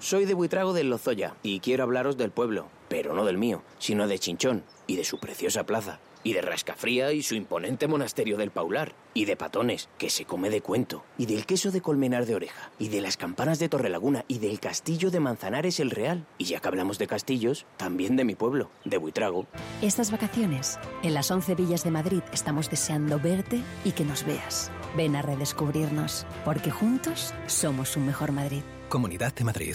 Soy de Buitrago del Lozoya y quiero hablaros del pueblo, pero no del mío, sino de Chinchón y de su preciosa plaza, y de Rascafría y su imponente monasterio del Paular, y de Patones, que se come de cuento, y del queso de Colmenar de Oreja, y de las campanas de Torrelaguna, y del castillo de Manzanares el Real. Y ya que hablamos de castillos, también de mi pueblo, de Buitrago. Estas vacaciones, en las 11 villas de Madrid, estamos deseando verte y que nos veas. Ven a redescubrirnos, porque juntos somos un mejor Madrid. Comunidad de Madrid.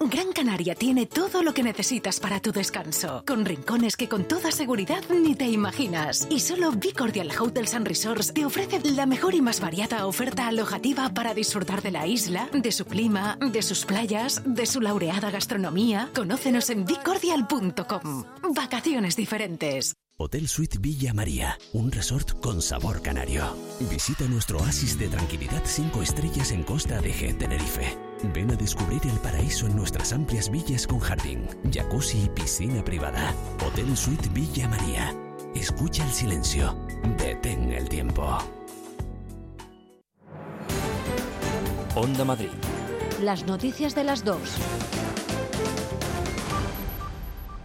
Gran Canaria tiene todo lo que necesitas para tu descanso, con rincones que con toda seguridad ni te imaginas. Y solo Bicordial Hotels and Resorts te ofrece la mejor y más variada oferta alojativa para disfrutar de la isla, de su clima, de sus playas, de su laureada gastronomía. Conócenos en bicordial.com. Vacaciones diferentes. Hotel Suite Villa María, un resort con sabor canario. Visita nuestro oasis de tranquilidad 5 estrellas en Costa de G, Tenerife. Ven a descubrir el paraíso en nuestras amplias villas con jardín, jacuzzi y piscina privada. Hotel Suite Villa María. Escucha el silencio. Detén el tiempo. Onda Madrid. Las noticias de las dos.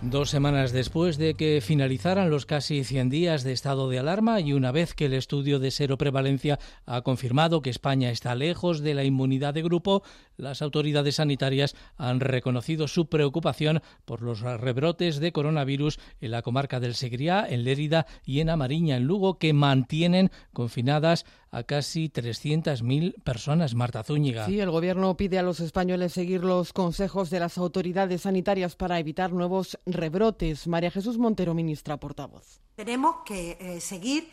Dos semanas después de que finalizaran los casi 100 días de estado de alarma y una vez que el estudio de seroprevalencia ha confirmado que España está lejos de la inmunidad de grupo, las autoridades sanitarias han reconocido su preocupación por los rebrotes de coronavirus en la comarca del Segriá, en Lérida y en Amariña, en Lugo, que mantienen confinadas a casi 300.000 personas. Marta Zúñiga. Sí, el Gobierno pide a los españoles seguir los consejos de las autoridades sanitarias para evitar nuevos rebrotes. María Jesús Montero, ministra portavoz. Tenemos que eh, seguir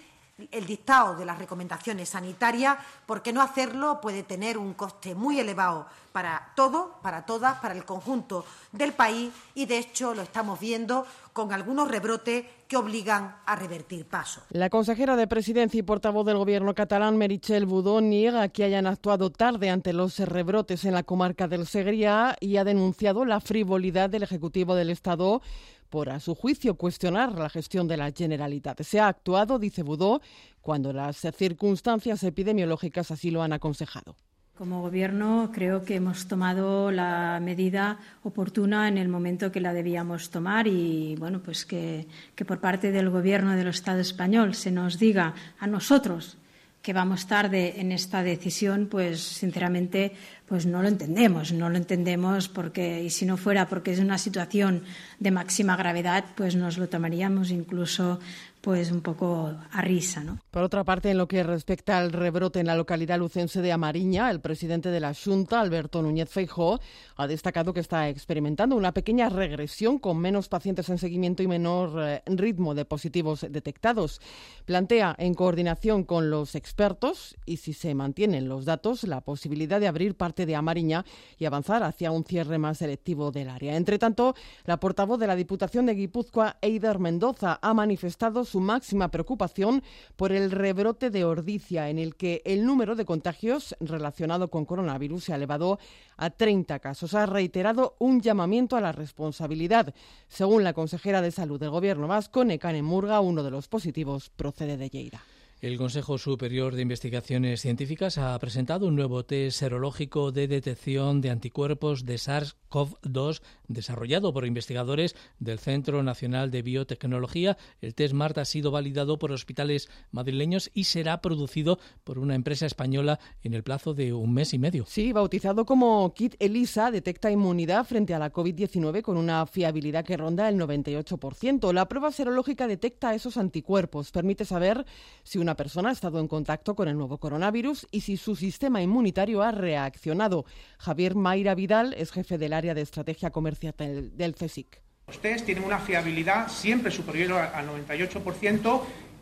el dictado de las recomendaciones sanitarias, porque no hacerlo puede tener un coste muy elevado para todo, para todas, para el conjunto del país y, de hecho, lo estamos viendo con algunos rebrotes que obligan a revertir pasos. La consejera de Presidencia y portavoz del Gobierno catalán, Merichel Budó, niega que hayan actuado tarde ante los rebrotes en la comarca del Segriá y ha denunciado la frivolidad del Ejecutivo del Estado por, a su juicio, cuestionar la gestión de la Generalitat. Se ha actuado, dice Budó, cuando las circunstancias epidemiológicas así lo han aconsejado. Como Gobierno creo que hemos tomado la medida oportuna en el momento que la debíamos tomar y bueno pues que, que por parte del Gobierno del Estado español se nos diga a nosotros que vamos tarde en esta decisión, pues sinceramente pues no lo entendemos, no lo entendemos porque y si no fuera porque es una situación de máxima gravedad, pues nos lo tomaríamos incluso pues un poco a risa, ¿no? Por otra parte, en lo que respecta al rebrote en la localidad lucense de Amariña, el presidente de la Junta, Alberto Núñez Feijó, ha destacado que está experimentando una pequeña regresión con menos pacientes en seguimiento y menor eh, ritmo de positivos detectados. Plantea, en coordinación con los expertos, y si se mantienen los datos, la posibilidad de abrir parte de Amariña y avanzar hacia un cierre más selectivo del área. Entre tanto, la portavoz de la Diputación de Guipúzcoa, Eider Mendoza, ha manifestado su máxima preocupación por el rebrote de Ordicia, en el que el número de contagios relacionado con coronavirus se ha elevado a 30 casos. Ha reiterado un llamamiento a la responsabilidad. Según la consejera de Salud del Gobierno vasco, Necane Murga, uno de los positivos procede de Lleida. El Consejo Superior de Investigaciones Científicas ha presentado un nuevo test serológico de detección de anticuerpos de SARS-CoV-2 desarrollado por investigadores del Centro Nacional de Biotecnología. El test MART ha sido validado por hospitales madrileños y será producido por una empresa española en el plazo de un mes y medio. Sí, bautizado como Kit ELISA, detecta inmunidad frente a la COVID-19 con una fiabilidad que ronda el 98%. La prueba serológica detecta esos anticuerpos, permite saber si una persona ha estado en contacto con el nuevo coronavirus y si su sistema inmunitario ha reaccionado. Javier Mayra Vidal es jefe del área de estrategia comercial del, CSIC. Los test tienen una fiabilidad siempre superior al 98%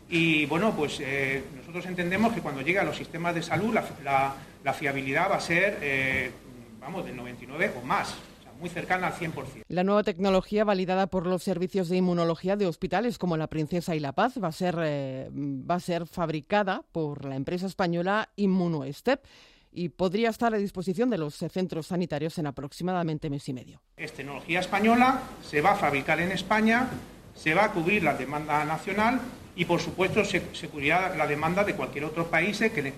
y bueno, pues eh, nosotros entendemos que cuando llegue a los sistemas de salud la, fiabilidad va a ser, eh, vamos, del 99 o más muy cercana al 100%. La nueva tecnología validada por los servicios de inmunología de hospitales como la Princesa y la Paz va a ser, eh, va a ser fabricada por la empresa española ImmunoStep y podría estar a disposición de los centros sanitarios en aproximadamente mes y medio. Es tecnología española, se va a fabricar en España, se va a cubrir la demanda nacional y, por supuesto, se, cubrirá la demanda de cualquier otro país que,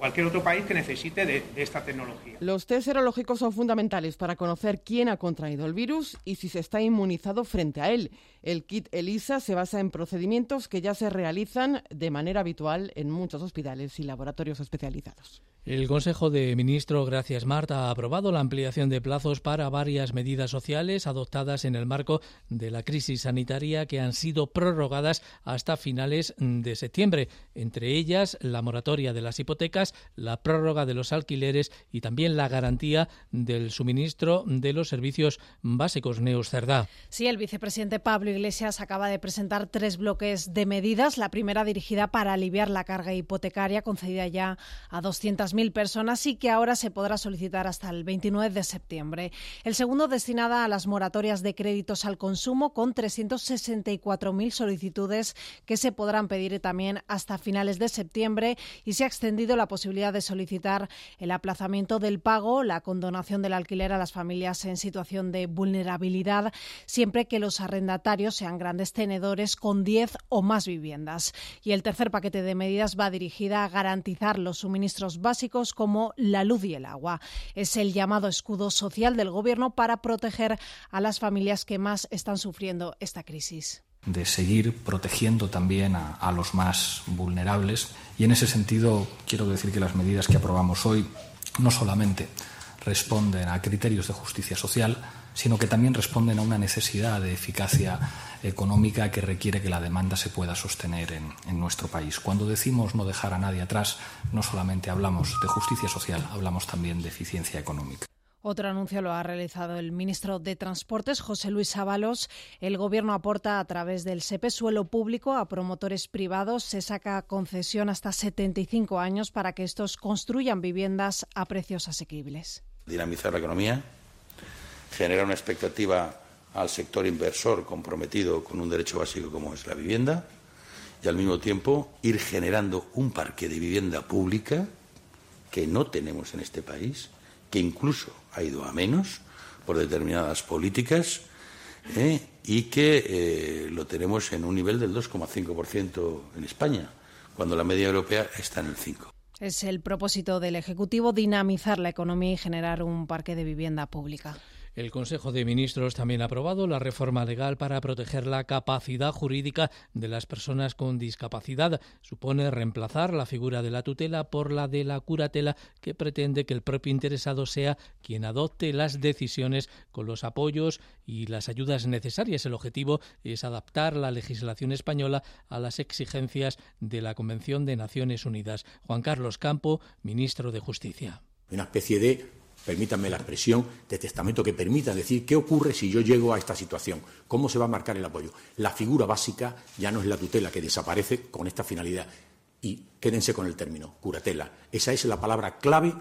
cualquier otro país que necesite de, esta tecnología. Los test serológicos son fundamentales para conocer quién ha contraído el virus y si se está inmunizado frente a él. El kit ELISA se basa en procedimientos que ya se realizan de manera habitual en muchos hospitales y laboratorios especializados. El Consejo de Ministros, gracias Marta, ha aprobado la ampliación de plazos para varias medidas sociales adoptadas en el marco de la crisis sanitaria que han sido prorrogadas hasta finales de septiembre, entre ellas la moratoria de las hipotecas, la prórroga de los alquileres y también la garantía del suministro de los servicios básicos. Neus Cerdá. Sí, el vicepresidente Pablo Iglesias acaba de presentar tres bloques de medidas. La primera dirigida para aliviar la carga hipotecaria concedida ya a 200 mil personas y que ahora se podrá solicitar hasta el 29 de septiembre. El segundo destinada a las moratorias de créditos al consumo con 364.000 solicitudes que se podrán pedir también hasta finales de septiembre y se ha extendido la posibilidad de solicitar el aplazamiento del pago, la condonación del alquiler a las familias en situación de vulnerabilidad, siempre que los arrendatarios sean grandes tenedores con 10 o más viviendas. Y el tercer paquete de medidas va dirigida a garantizar los suministros básicos como la luz y el agua. Es el llamado escudo social del Gobierno para proteger a las familias que más están sufriendo esta crisis de seguir protegiendo también a, los más vulnerables. Y en ese sentido, quiero decir que las medidas que aprobamos hoy no solamente responden a criterios de justicia social, sino que también responden a una necesidad de eficacia económica que requiere que la demanda se pueda sostener en, en, nuestro país. Cuando decimos no dejar a nadie atrás, no solamente hablamos de justicia social, hablamos también de eficiencia económica. Otro anuncio lo ha realizado el ministro de Transportes, José Luis Ábalos. El Gobierno aporta a través del SEPE suelo público a promotores privados. Se saca concesión hasta 75 años para que estos construyan viviendas a precios asequibles. Dinamizar la economía, generar una expectativa al sector inversor comprometido con un derecho básico como es la vivienda y al mismo tiempo ir generando un parque de vivienda pública que no tenemos en este país, que incluso ha ido a menos por determinadas políticas ¿eh? y que eh, lo tenemos en un nivel del 2,5% en España, cuando la media europea está en el 5%. Es el propósito del Ejecutivo dinamizar la economía y generar un parque de vivienda pública. El Consejo de Ministros también ha aprobado la reforma legal para proteger la capacidad jurídica de las personas con discapacidad. Supone reemplazar la figura de la tutela por la de la curatela, que pretende que el propio interesado sea quien adopte las decisiones con los apoyos y las ayudas necesarias. El objetivo es adaptar la legislación española a las exigencias de la Convención de Naciones Unidas. Juan Carlos Campo, ministro de Justicia. Una especie de permítanme la expresión, de testamento que permita decir qué ocurre si yo llego a esta situación, cómo se va a marcar el apoyo. La figura básica ya no es la tutela que desaparece con esta finalidad. Y quédense con el término, curatela. Esa es la palabra clave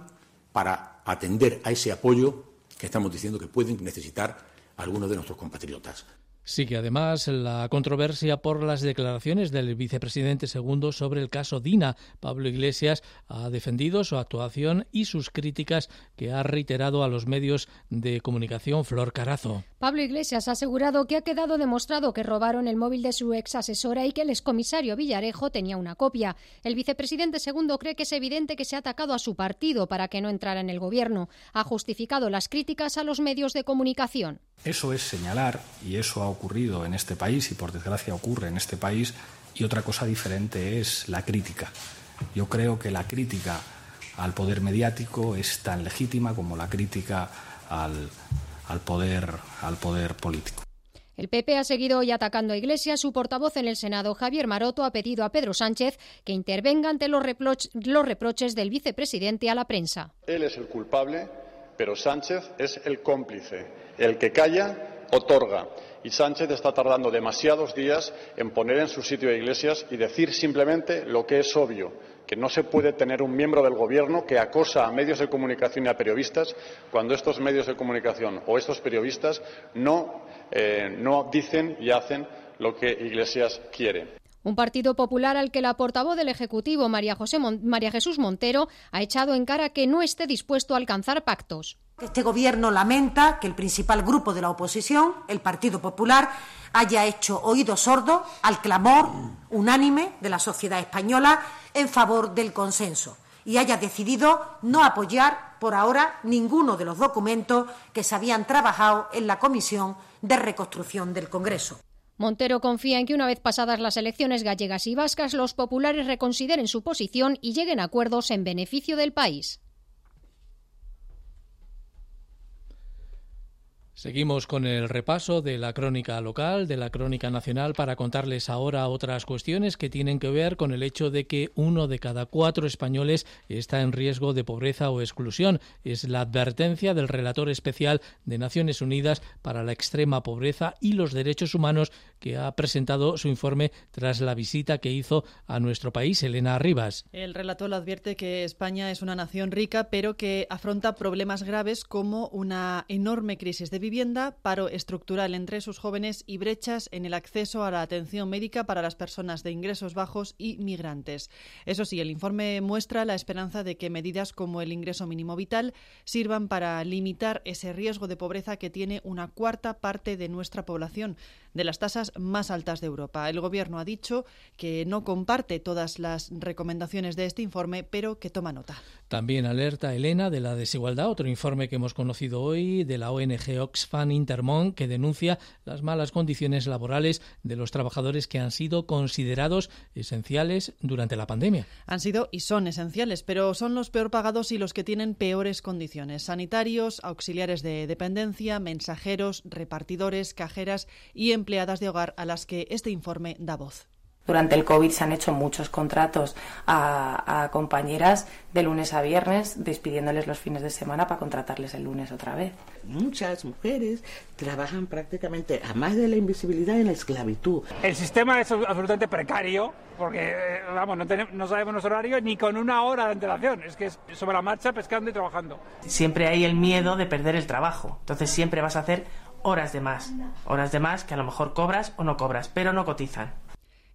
para atender a ese apoyo que estamos diciendo que pueden necesitar algunos de nuestros compatriotas. Sigue además la controversia por las declaraciones del vicepresidente segundo sobre el caso Dina. Pablo Iglesias ha defendido su actuación y sus críticas que ha reiterado a los medios de comunicación Flor Carazo. Pablo Iglesias ha asegurado que ha quedado demostrado que robaron el móvil de su ex asesora y que el excomisario Villarejo tenía una copia. El vicepresidente segundo cree que es evidente que se ha atacado a su partido para que no entrara en el gobierno. Ha justificado las críticas a los medios de comunicación. Eso es señalar, y eso ha ocurrido en este país, y por desgracia ocurre en este país, y otra cosa diferente es la crítica. Yo creo que la crítica al poder mediático es tan legítima como la crítica al, al poder, al poder político. El PP ha seguido hoy atacando a Iglesias. Su portavoz en el Senado, Javier Maroto, ha pedido a Pedro Sánchez que intervenga ante los, los reproches del vicepresidente a la prensa. Él es el culpable, pero Sánchez es el cómplice el que calla, otorga. Y Sánchez está tardando demasiados días en poner en su sitio a Iglesias y decir simplemente lo que es obvio, que no se puede tener un miembro del Gobierno que acosa a medios de comunicación y a periodistas cuando estos medios de comunicación o estos periodistas no, eh, no dicen y hacen lo que Iglesias quiere. Un Partido Popular al que la portavoz del Ejecutivo, María, Jesús Montero, ha echado en cara que no esté dispuesto a alcanzar pactos. Este Gobierno lamenta que el principal grupo de la oposición, el Partido Popular, haya hecho oído sordo al clamor unánime de la sociedad española en favor del consenso y haya decidido no apoyar por ahora ninguno de los documentos que se habían trabajado en la Comisión de Reconstrucción del Congreso. Montero confía en que una vez pasadas las elecciones gallegas y vascas, los populares reconsideren su posición y lleguen a acuerdos en beneficio del país. Seguimos con el repaso de la crónica local, de la crónica nacional, para contarles ahora otras cuestiones que tienen que ver con el hecho de que uno de cada cuatro españoles está en riesgo de pobreza o exclusión. Es la advertencia del relator especial de Naciones Unidas para la extrema pobreza y los derechos humanos que ha presentado su informe tras la visita que hizo a nuestro país, Elena Rivas. El relator advierte que España es una nación rica, pero que afronta problemas graves como una enorme crisis de vivienda, paro estructural entre sus jóvenes y brechas en el acceso a la atención médica para las personas de ingresos bajos y migrantes. Eso sí, el informe muestra la esperanza de que medidas como el ingreso mínimo vital sirvan para limitar ese riesgo de pobreza que tiene una cuarta parte de nuestra población de las tasas más altas de Europa. El Gobierno ha dicho que no comparte todas las recomendaciones de este informe, pero que toma nota. También alerta Elena de la desigualdad, otro informe que hemos conocido hoy de la ONG Oxfam Intermont, que denuncia las malas condiciones laborales de los trabajadores que han sido considerados esenciales durante la pandemia. Han sido y son esenciales, pero son los peor pagados y los que tienen peores condiciones. Sanitarios, auxiliares de dependencia, mensajeros, repartidores, cajeras y empleadas de hogar a las que este informe da voz. Durante el COVID se han hecho muchos contratos a, compañeras de lunes a viernes, despidiéndoles los fines de semana para contratarles el lunes otra vez. Muchas mujeres trabajan prácticamente a más de la invisibilidad en la esclavitud. El sistema es absolutamente precario porque, eh, vamos, no, tenemos, no sabemos nuestro horario ni con una hora de antelación. Es que es sobre la marcha pescando y trabajando. Siempre hay el miedo de perder el trabajo. Entonces siempre vas a hacer horas de más. Horas de más que a lo mejor cobras o no cobras, pero no cotizan.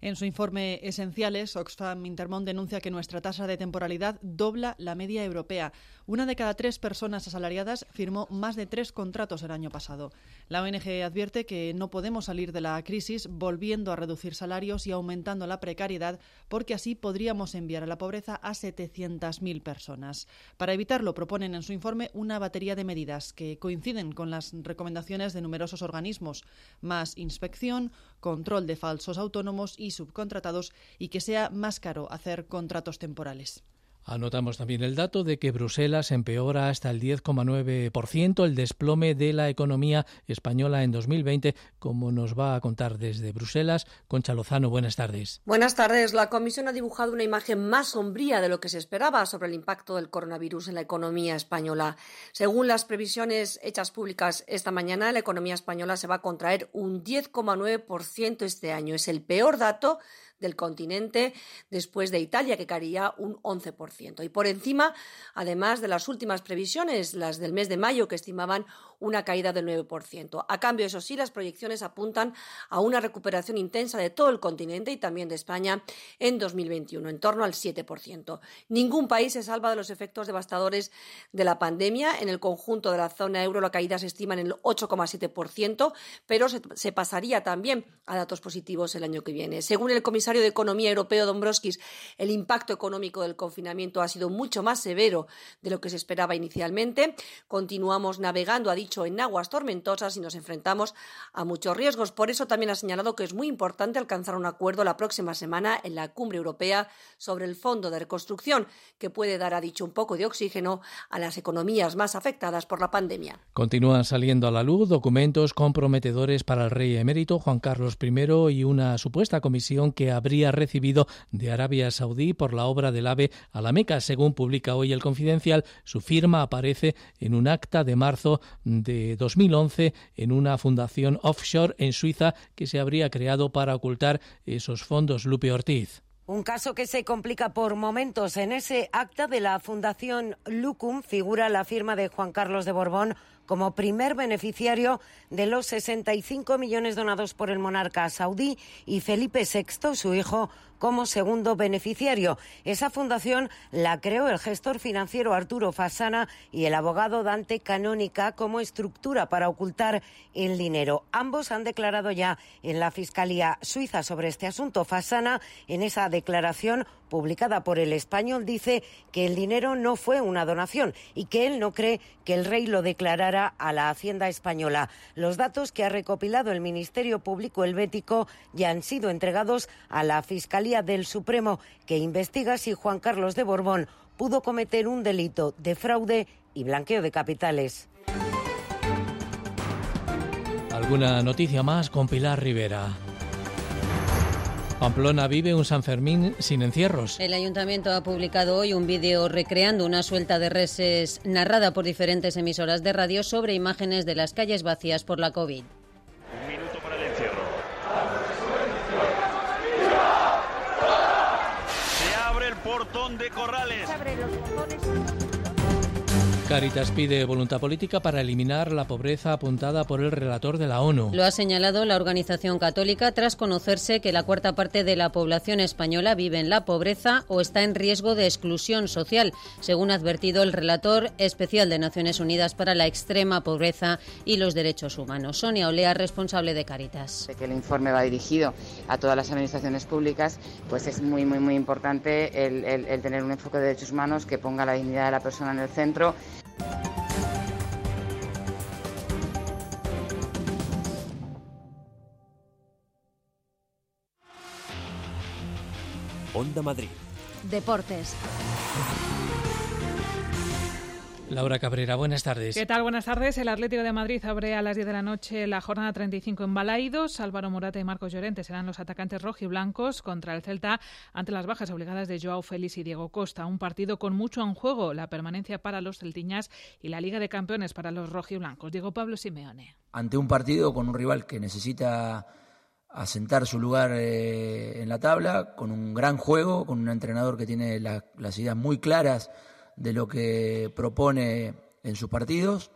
En su informe Esenciales, Oxfam Intermont denuncia que nuestra tasa de temporalidad dobla la media europea. Una de cada tres personas asalariadas firmó más de tres contratos el año pasado. La ONG advierte que no podemos salir de la crisis volviendo a reducir salarios y aumentando la precariedad, porque así podríamos enviar a la pobreza a 700.000 personas. Para evitarlo, proponen en su informe una batería de medidas que coinciden con las recomendaciones de numerosos organismos: más inspección, control de falsos autónomos y subcontratados y que sea más caro hacer contratos temporales. Anotamos también el dato de que Bruselas empeora hasta el 10,9% el desplome de la economía española en 2020, como nos va a contar desde Bruselas. Concha Lozano, buenas tardes. Buenas tardes. La Comisión ha dibujado una imagen más sombría de lo que se esperaba sobre el impacto del coronavirus en la economía española. Según las previsiones hechas públicas esta mañana, la economía española se va a contraer un 10,9% este año. Es el peor dato del continente, después de Italia, que caería un 11%. Y por encima, además de las últimas previsiones, las del mes de mayo, que estimaban una caída del 9%. A cambio, eso sí, las proyecciones apuntan a una recuperación intensa de todo el continente y también de España en 2021, en torno al 7%. Ningún país se salva de los efectos devastadores de la pandemia. En el conjunto de la zona euro la caída se estima en el 8,7%, pero se, pasaría también a datos positivos el año que viene. Según el comisario de Economía europeo, Dombrovskis, el impacto económico del confinamiento ha sido mucho más severo de lo que se esperaba inicialmente. Continuamos navegando, ha en aguas tormentosas y nos enfrentamos a muchos riesgos. Por eso también ha señalado que es muy importante alcanzar un acuerdo la próxima semana en la cumbre europea sobre el fondo de reconstrucción, que puede dar, ha dicho, un poco de oxígeno a las economías más afectadas por la pandemia. Continúan saliendo a la luz documentos comprometedores para el rey emérito Juan Carlos I y una supuesta comisión que habría recibido de Arabia Saudí por la obra del AVE a la Meca. Según publica hoy el Confidencial, su firma aparece en un acta de marzo de 2011 en una fundación offshore en Suiza que se habría creado para ocultar esos fondos. Lupe Ortiz. Un caso que se complica por momentos. En ese acta de la Fundación Lucum figura la firma de Juan Carlos de Borbón como primer beneficiario de los 65 millones donados por el monarca saudí y Felipe VI, su hijo, como segundo beneficiario. Esa fundación la creó el gestor financiero Arturo Fasana y el abogado Dante Canónica como estructura para ocultar el dinero. Ambos han declarado ya en la Fiscalía Suiza sobre este asunto. Fasana, en esa declaración publicada por el español, dice que el dinero no fue una donación y que él no cree que el rey lo declarara a la Hacienda española. Los datos que ha recopilado el Ministerio Público helvético ya han sido entregados a la Fiscalía del Supremo, que investiga si Juan Carlos de Borbón pudo cometer un delito de fraude y blanqueo de capitales. ¿Alguna noticia más con Pilar Rivera? Pamplona vive un San Fermín sin encierros. El ayuntamiento ha publicado hoy un vídeo recreando una suelta de reses narrada por diferentes emisoras de radio sobre imágenes de las calles vacías por la COVID. Caritas pide voluntad política para eliminar la pobreza apuntada por el relator de la ONU. Lo ha señalado la organización católica tras conocerse que la cuarta parte de la población española vive en la pobreza o está en riesgo de exclusión social, según ha advertido el relator especial de Naciones Unidas para la extrema pobreza y los derechos humanos. Sonia Olea, responsable de Caritas. De que el informe va dirigido a todas las administraciones públicas, pues es muy, muy, muy importante el, el, el tener un enfoque de derechos humanos que ponga la dignidad de la persona en el centro. Onda Madrid. Deportes. Laura Cabrera, buenas tardes. ¿Qué tal? Buenas tardes. El Atlético de Madrid abre a las 10 de la noche la jornada 35 en Balaídos. Álvaro Morata y Marcos Llorente serán los atacantes rojiblancos contra el Celta ante las bajas obligadas de Joao Félix y Diego Costa. Un partido con mucho en juego, la permanencia para los celtiñas y la Liga de Campeones para los rojiblancos. Diego Pablo Simeone. Ante un partido con un rival que necesita asentar su lugar eh, en la tabla, con un gran juego, con un entrenador que tiene la, las ideas muy claras de lo que propone en sus partidos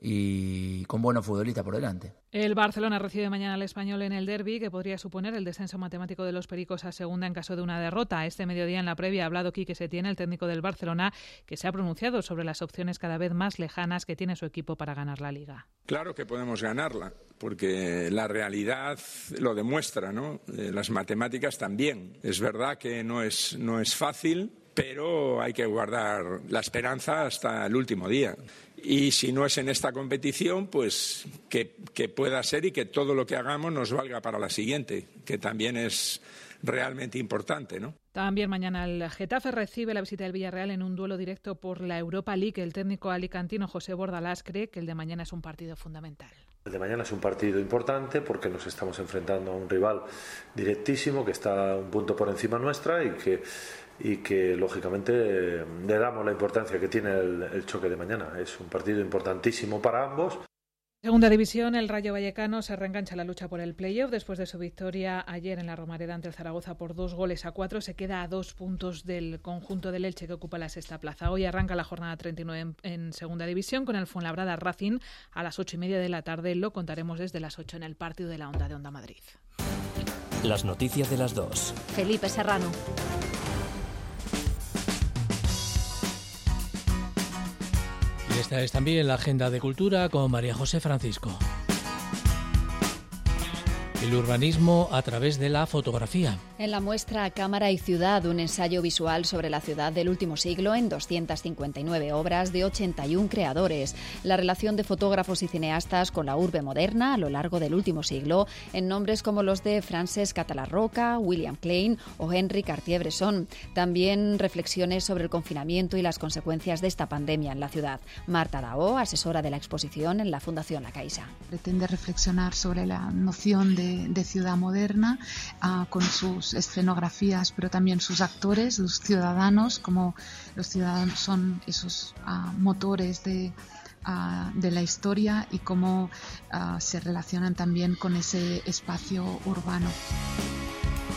y con buenos futbolistas por delante. El Barcelona recibe mañana al español en el derby, que podría suponer el descenso matemático de los Pericos a segunda en caso de una derrota. Este mediodía en la previa ha hablado Quique Setién, el técnico del Barcelona, que se ha pronunciado sobre las opciones cada vez más lejanas que tiene su equipo para ganar la liga. Claro que podemos ganarla, porque la realidad lo demuestra, ¿no? Eh, las matemáticas también. Es verdad que no es, no es fácil, pero hay que guardar la esperanza hasta el último día. Y si no es en esta competición, pues que, que, pueda ser y que todo lo que hagamos nos valga para la siguiente, que también es realmente importante, ¿no? También mañana el Getafe recibe la visita del Villarreal en un duelo directo por la Europa League. El técnico alicantino José Bordalás cree que el de mañana es un partido fundamental. El de mañana es un partido importante porque nos estamos enfrentando a un rival directísimo que está un punto por encima nuestra y que y que lógicamente le damos la importancia que tiene el, el, choque de mañana. Es un partido importantísimo para ambos. Segunda división, el Rayo Vallecano se reengancha la lucha por el playoff después de su victoria ayer en la Romareda ante el Zaragoza por dos goles a cuatro. Se queda a dos puntos del conjunto del Elche que ocupa la sexta plaza. Hoy arranca la jornada 39 en, en segunda división con el Fuenlabrada Racing a las ocho y media de la tarde. Lo contaremos desde las ocho en el partido de la Onda de Onda Madrid. Las noticias de las dos. Felipe Serrano. Esta es también la agenda de cultura con María José Francisco. El urbanismo a través de la fotografía. En la muestra Cámara y Ciudad, un ensayo visual sobre la ciudad del último siglo en 259 obras de 81 creadores. La relación de fotógrafos y cineastas con la urbe moderna a lo largo del último siglo en nombres como los de Frances Catalarroca, William Klein o Henry Cartier-Bresson. También reflexiones sobre el confinamiento y las consecuencias de esta pandemia en la ciudad. Marta Dao, asesora de la exposición en la Fundación La Caixa. Pretende reflexionar sobre la noción de de, ciudad moderna, uh, con sus escenografías, pero también sus actores, los ciudadanos, como los ciudadanos son esos uh, motores de, uh, de la historia y cómo se relacionan también con ese espacio urbano.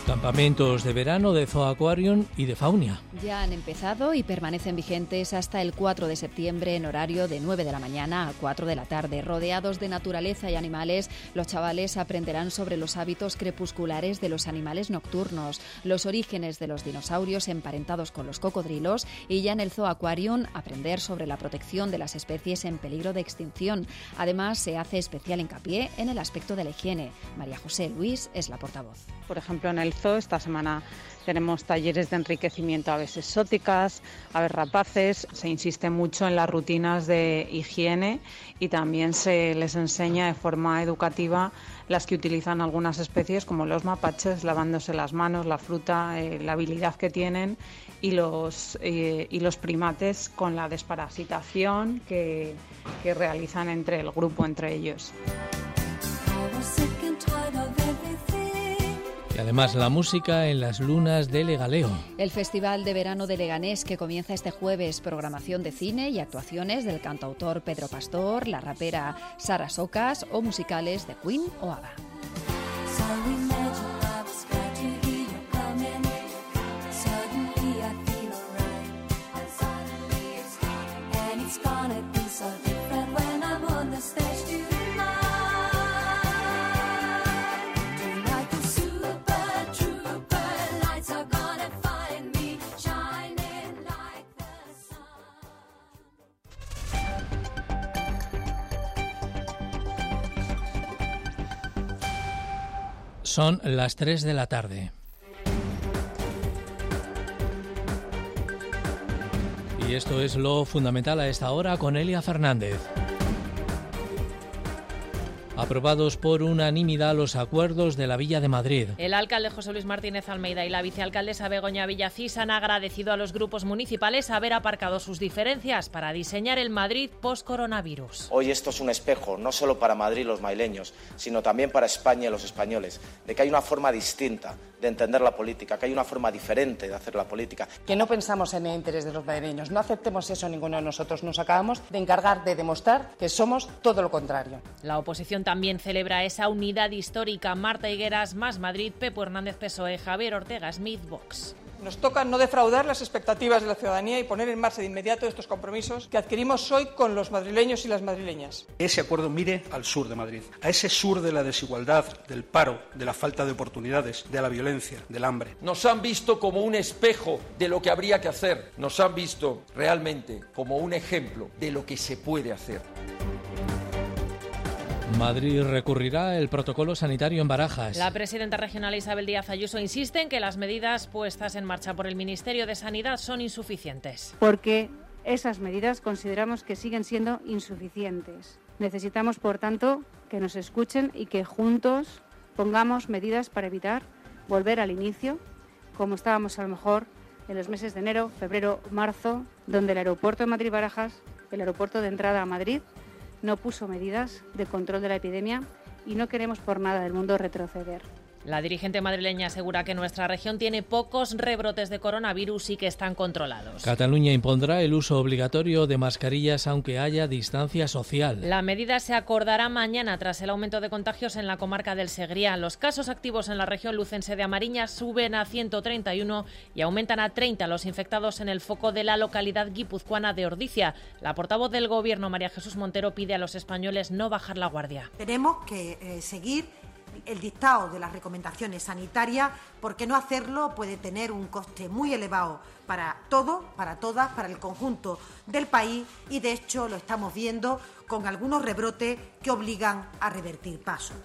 Campamentos de verano de Zoo Aquarium y de Faunia. Ya han empezado y permanecen vigentes hasta el 4 de septiembre en horario de 9 de la mañana a 4 de la tarde. Rodeados de naturaleza y animales, los chavales aprenderán sobre los hábitos crepusculares de los animales nocturnos, los orígenes de los dinosaurios emparentados con los cocodrilos y ya en el Zoo Aquarium aprender sobre la protección de las especies en peligro de extinción. Además, se hace especial hincapié en el aspecto de la higiene. María José Luis es la portavoz. Por ejemplo, en el esta semana tenemos talleres de enriquecimiento a aves exóticas, aves rapaces. Se insiste mucho en las rutinas de higiene y también se les enseña de forma educativa las que utilizan algunas especies como los mapaches, lavándose las manos, la fruta, eh, la habilidad que tienen y los, eh, y los primates con la desparasitación que, que realizan entre el grupo, entre ellos. Además la música en las lunas de Legaleo. El Festival de Verano de Leganés que comienza este jueves, programación de cine y actuaciones del cantautor Pedro Pastor, la rapera Sara Socas o musicales de Queen o ABBA. Son las 3 de la tarde. Y esto es lo fundamental a esta hora con Elia Fernández. Aprobados por unanimidad los acuerdos de la Villa de Madrid. El alcalde José Luis Martínez Almeida y la vicealcaldesa Begoña Villacís han agradecido a los grupos municipales haber aparcado sus diferencias para diseñar el Madrid post-coronavirus. Hoy esto es un espejo, no solo para Madrid y los maileños, sino también para España y los españoles, de que hay una forma distinta de entender la política, que hay una forma diferente de hacer la política. Que no pensamos en el interés de los madrileños, no aceptemos eso ninguno de nosotros. Nos acabamos de encargar de demostrar que somos todo lo contrario. La oposición también celebra esa unidad histórica. Marta Higueras, Más Madrid, Pepo Hernández PSOE, Javier Ortega Smith, Vox. Nos toca no defraudar las expectativas de la ciudadanía y poner en marcha de inmediato estos compromisos que adquirimos hoy con los madrileños y las madrileñas. Ese acuerdo mire al sur de Madrid, a ese sur de la desigualdad, del paro, de la falta de oportunidades, de la violencia, del hambre. Nos han visto como un espejo de lo que habría que hacer. Nos han visto realmente como un ejemplo de lo que se puede hacer. Madrid recurrirá el protocolo sanitario en Barajas. La presidenta regional Isabel Díaz Ayuso insiste en que las medidas puestas en marcha por el Ministerio de Sanidad son insuficientes. Porque esas medidas consideramos que siguen siendo insuficientes. Necesitamos, por tanto, que nos escuchen y que juntos pongamos medidas para evitar volver al inicio, como estábamos a lo mejor en los meses de enero, febrero, marzo, donde el aeropuerto de Madrid-Barajas, el aeropuerto de entrada a Madrid, no puso medidas de control de la epidemia y no queremos por nada del mundo retroceder. La dirigente madrileña asegura que nuestra región tiene pocos rebrotes de coronavirus y que están controlados. Cataluña impondrá el uso obligatorio de mascarillas aunque haya distancia social. La medida se acordará mañana tras el aumento de contagios en la comarca del Segriá. Los casos activos en la región lucense de Amariña suben a 131 y aumentan a 30 los infectados en el foco de la localidad guipuzcoana de Ordicia. La portavoz del Gobierno, María Jesús Montero, pide a los españoles no bajar la guardia. Tenemos que eh, seguir el dictado de las recomendaciones sanitarias, porque no hacerlo puede tener un coste muy elevado para todo, para todas, para el conjunto del país y de hecho lo estamos viendo con algunos rebrotes que obligan a revertir pasos.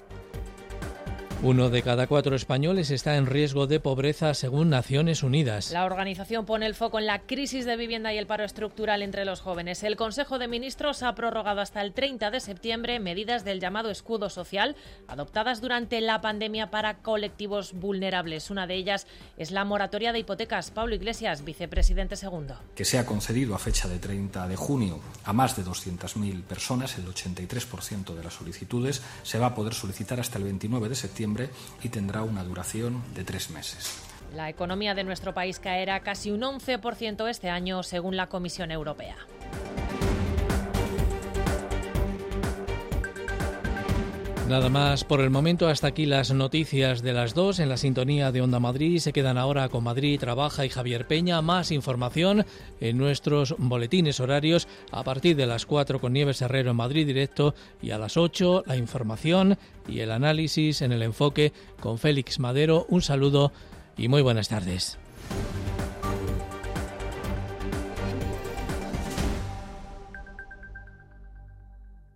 Uno de cada cuatro españoles está en riesgo de pobreza según Naciones Unidas. La organización pone el foco en la crisis de vivienda y el paro estructural entre los jóvenes. El Consejo de Ministros ha prorrogado hasta el 30 de septiembre medidas del llamado escudo social adoptadas durante la pandemia para colectivos vulnerables. Una de ellas es la moratoria de hipotecas. Pablo Iglesias, vicepresidente segundo. Que sea concedido a fecha de 30 de junio a más de 200.000 personas, el 83% de las solicitudes, se va a poder solicitar hasta el 29 de septiembre y tendrá una duración de tres meses. La economía de nuestro país caerá casi un 11% este año, según la Comisión Europea. Nada más por el momento, hasta aquí las noticias de las dos en la sintonía de Onda Madrid. Se quedan ahora con Madrid Trabaja y Javier Peña. Más información en nuestros boletines horarios a partir de las 4 con Nieves Herrero en Madrid Directo y a las 8 la información y el análisis en el enfoque con Félix Madero. Un saludo y muy buenas tardes.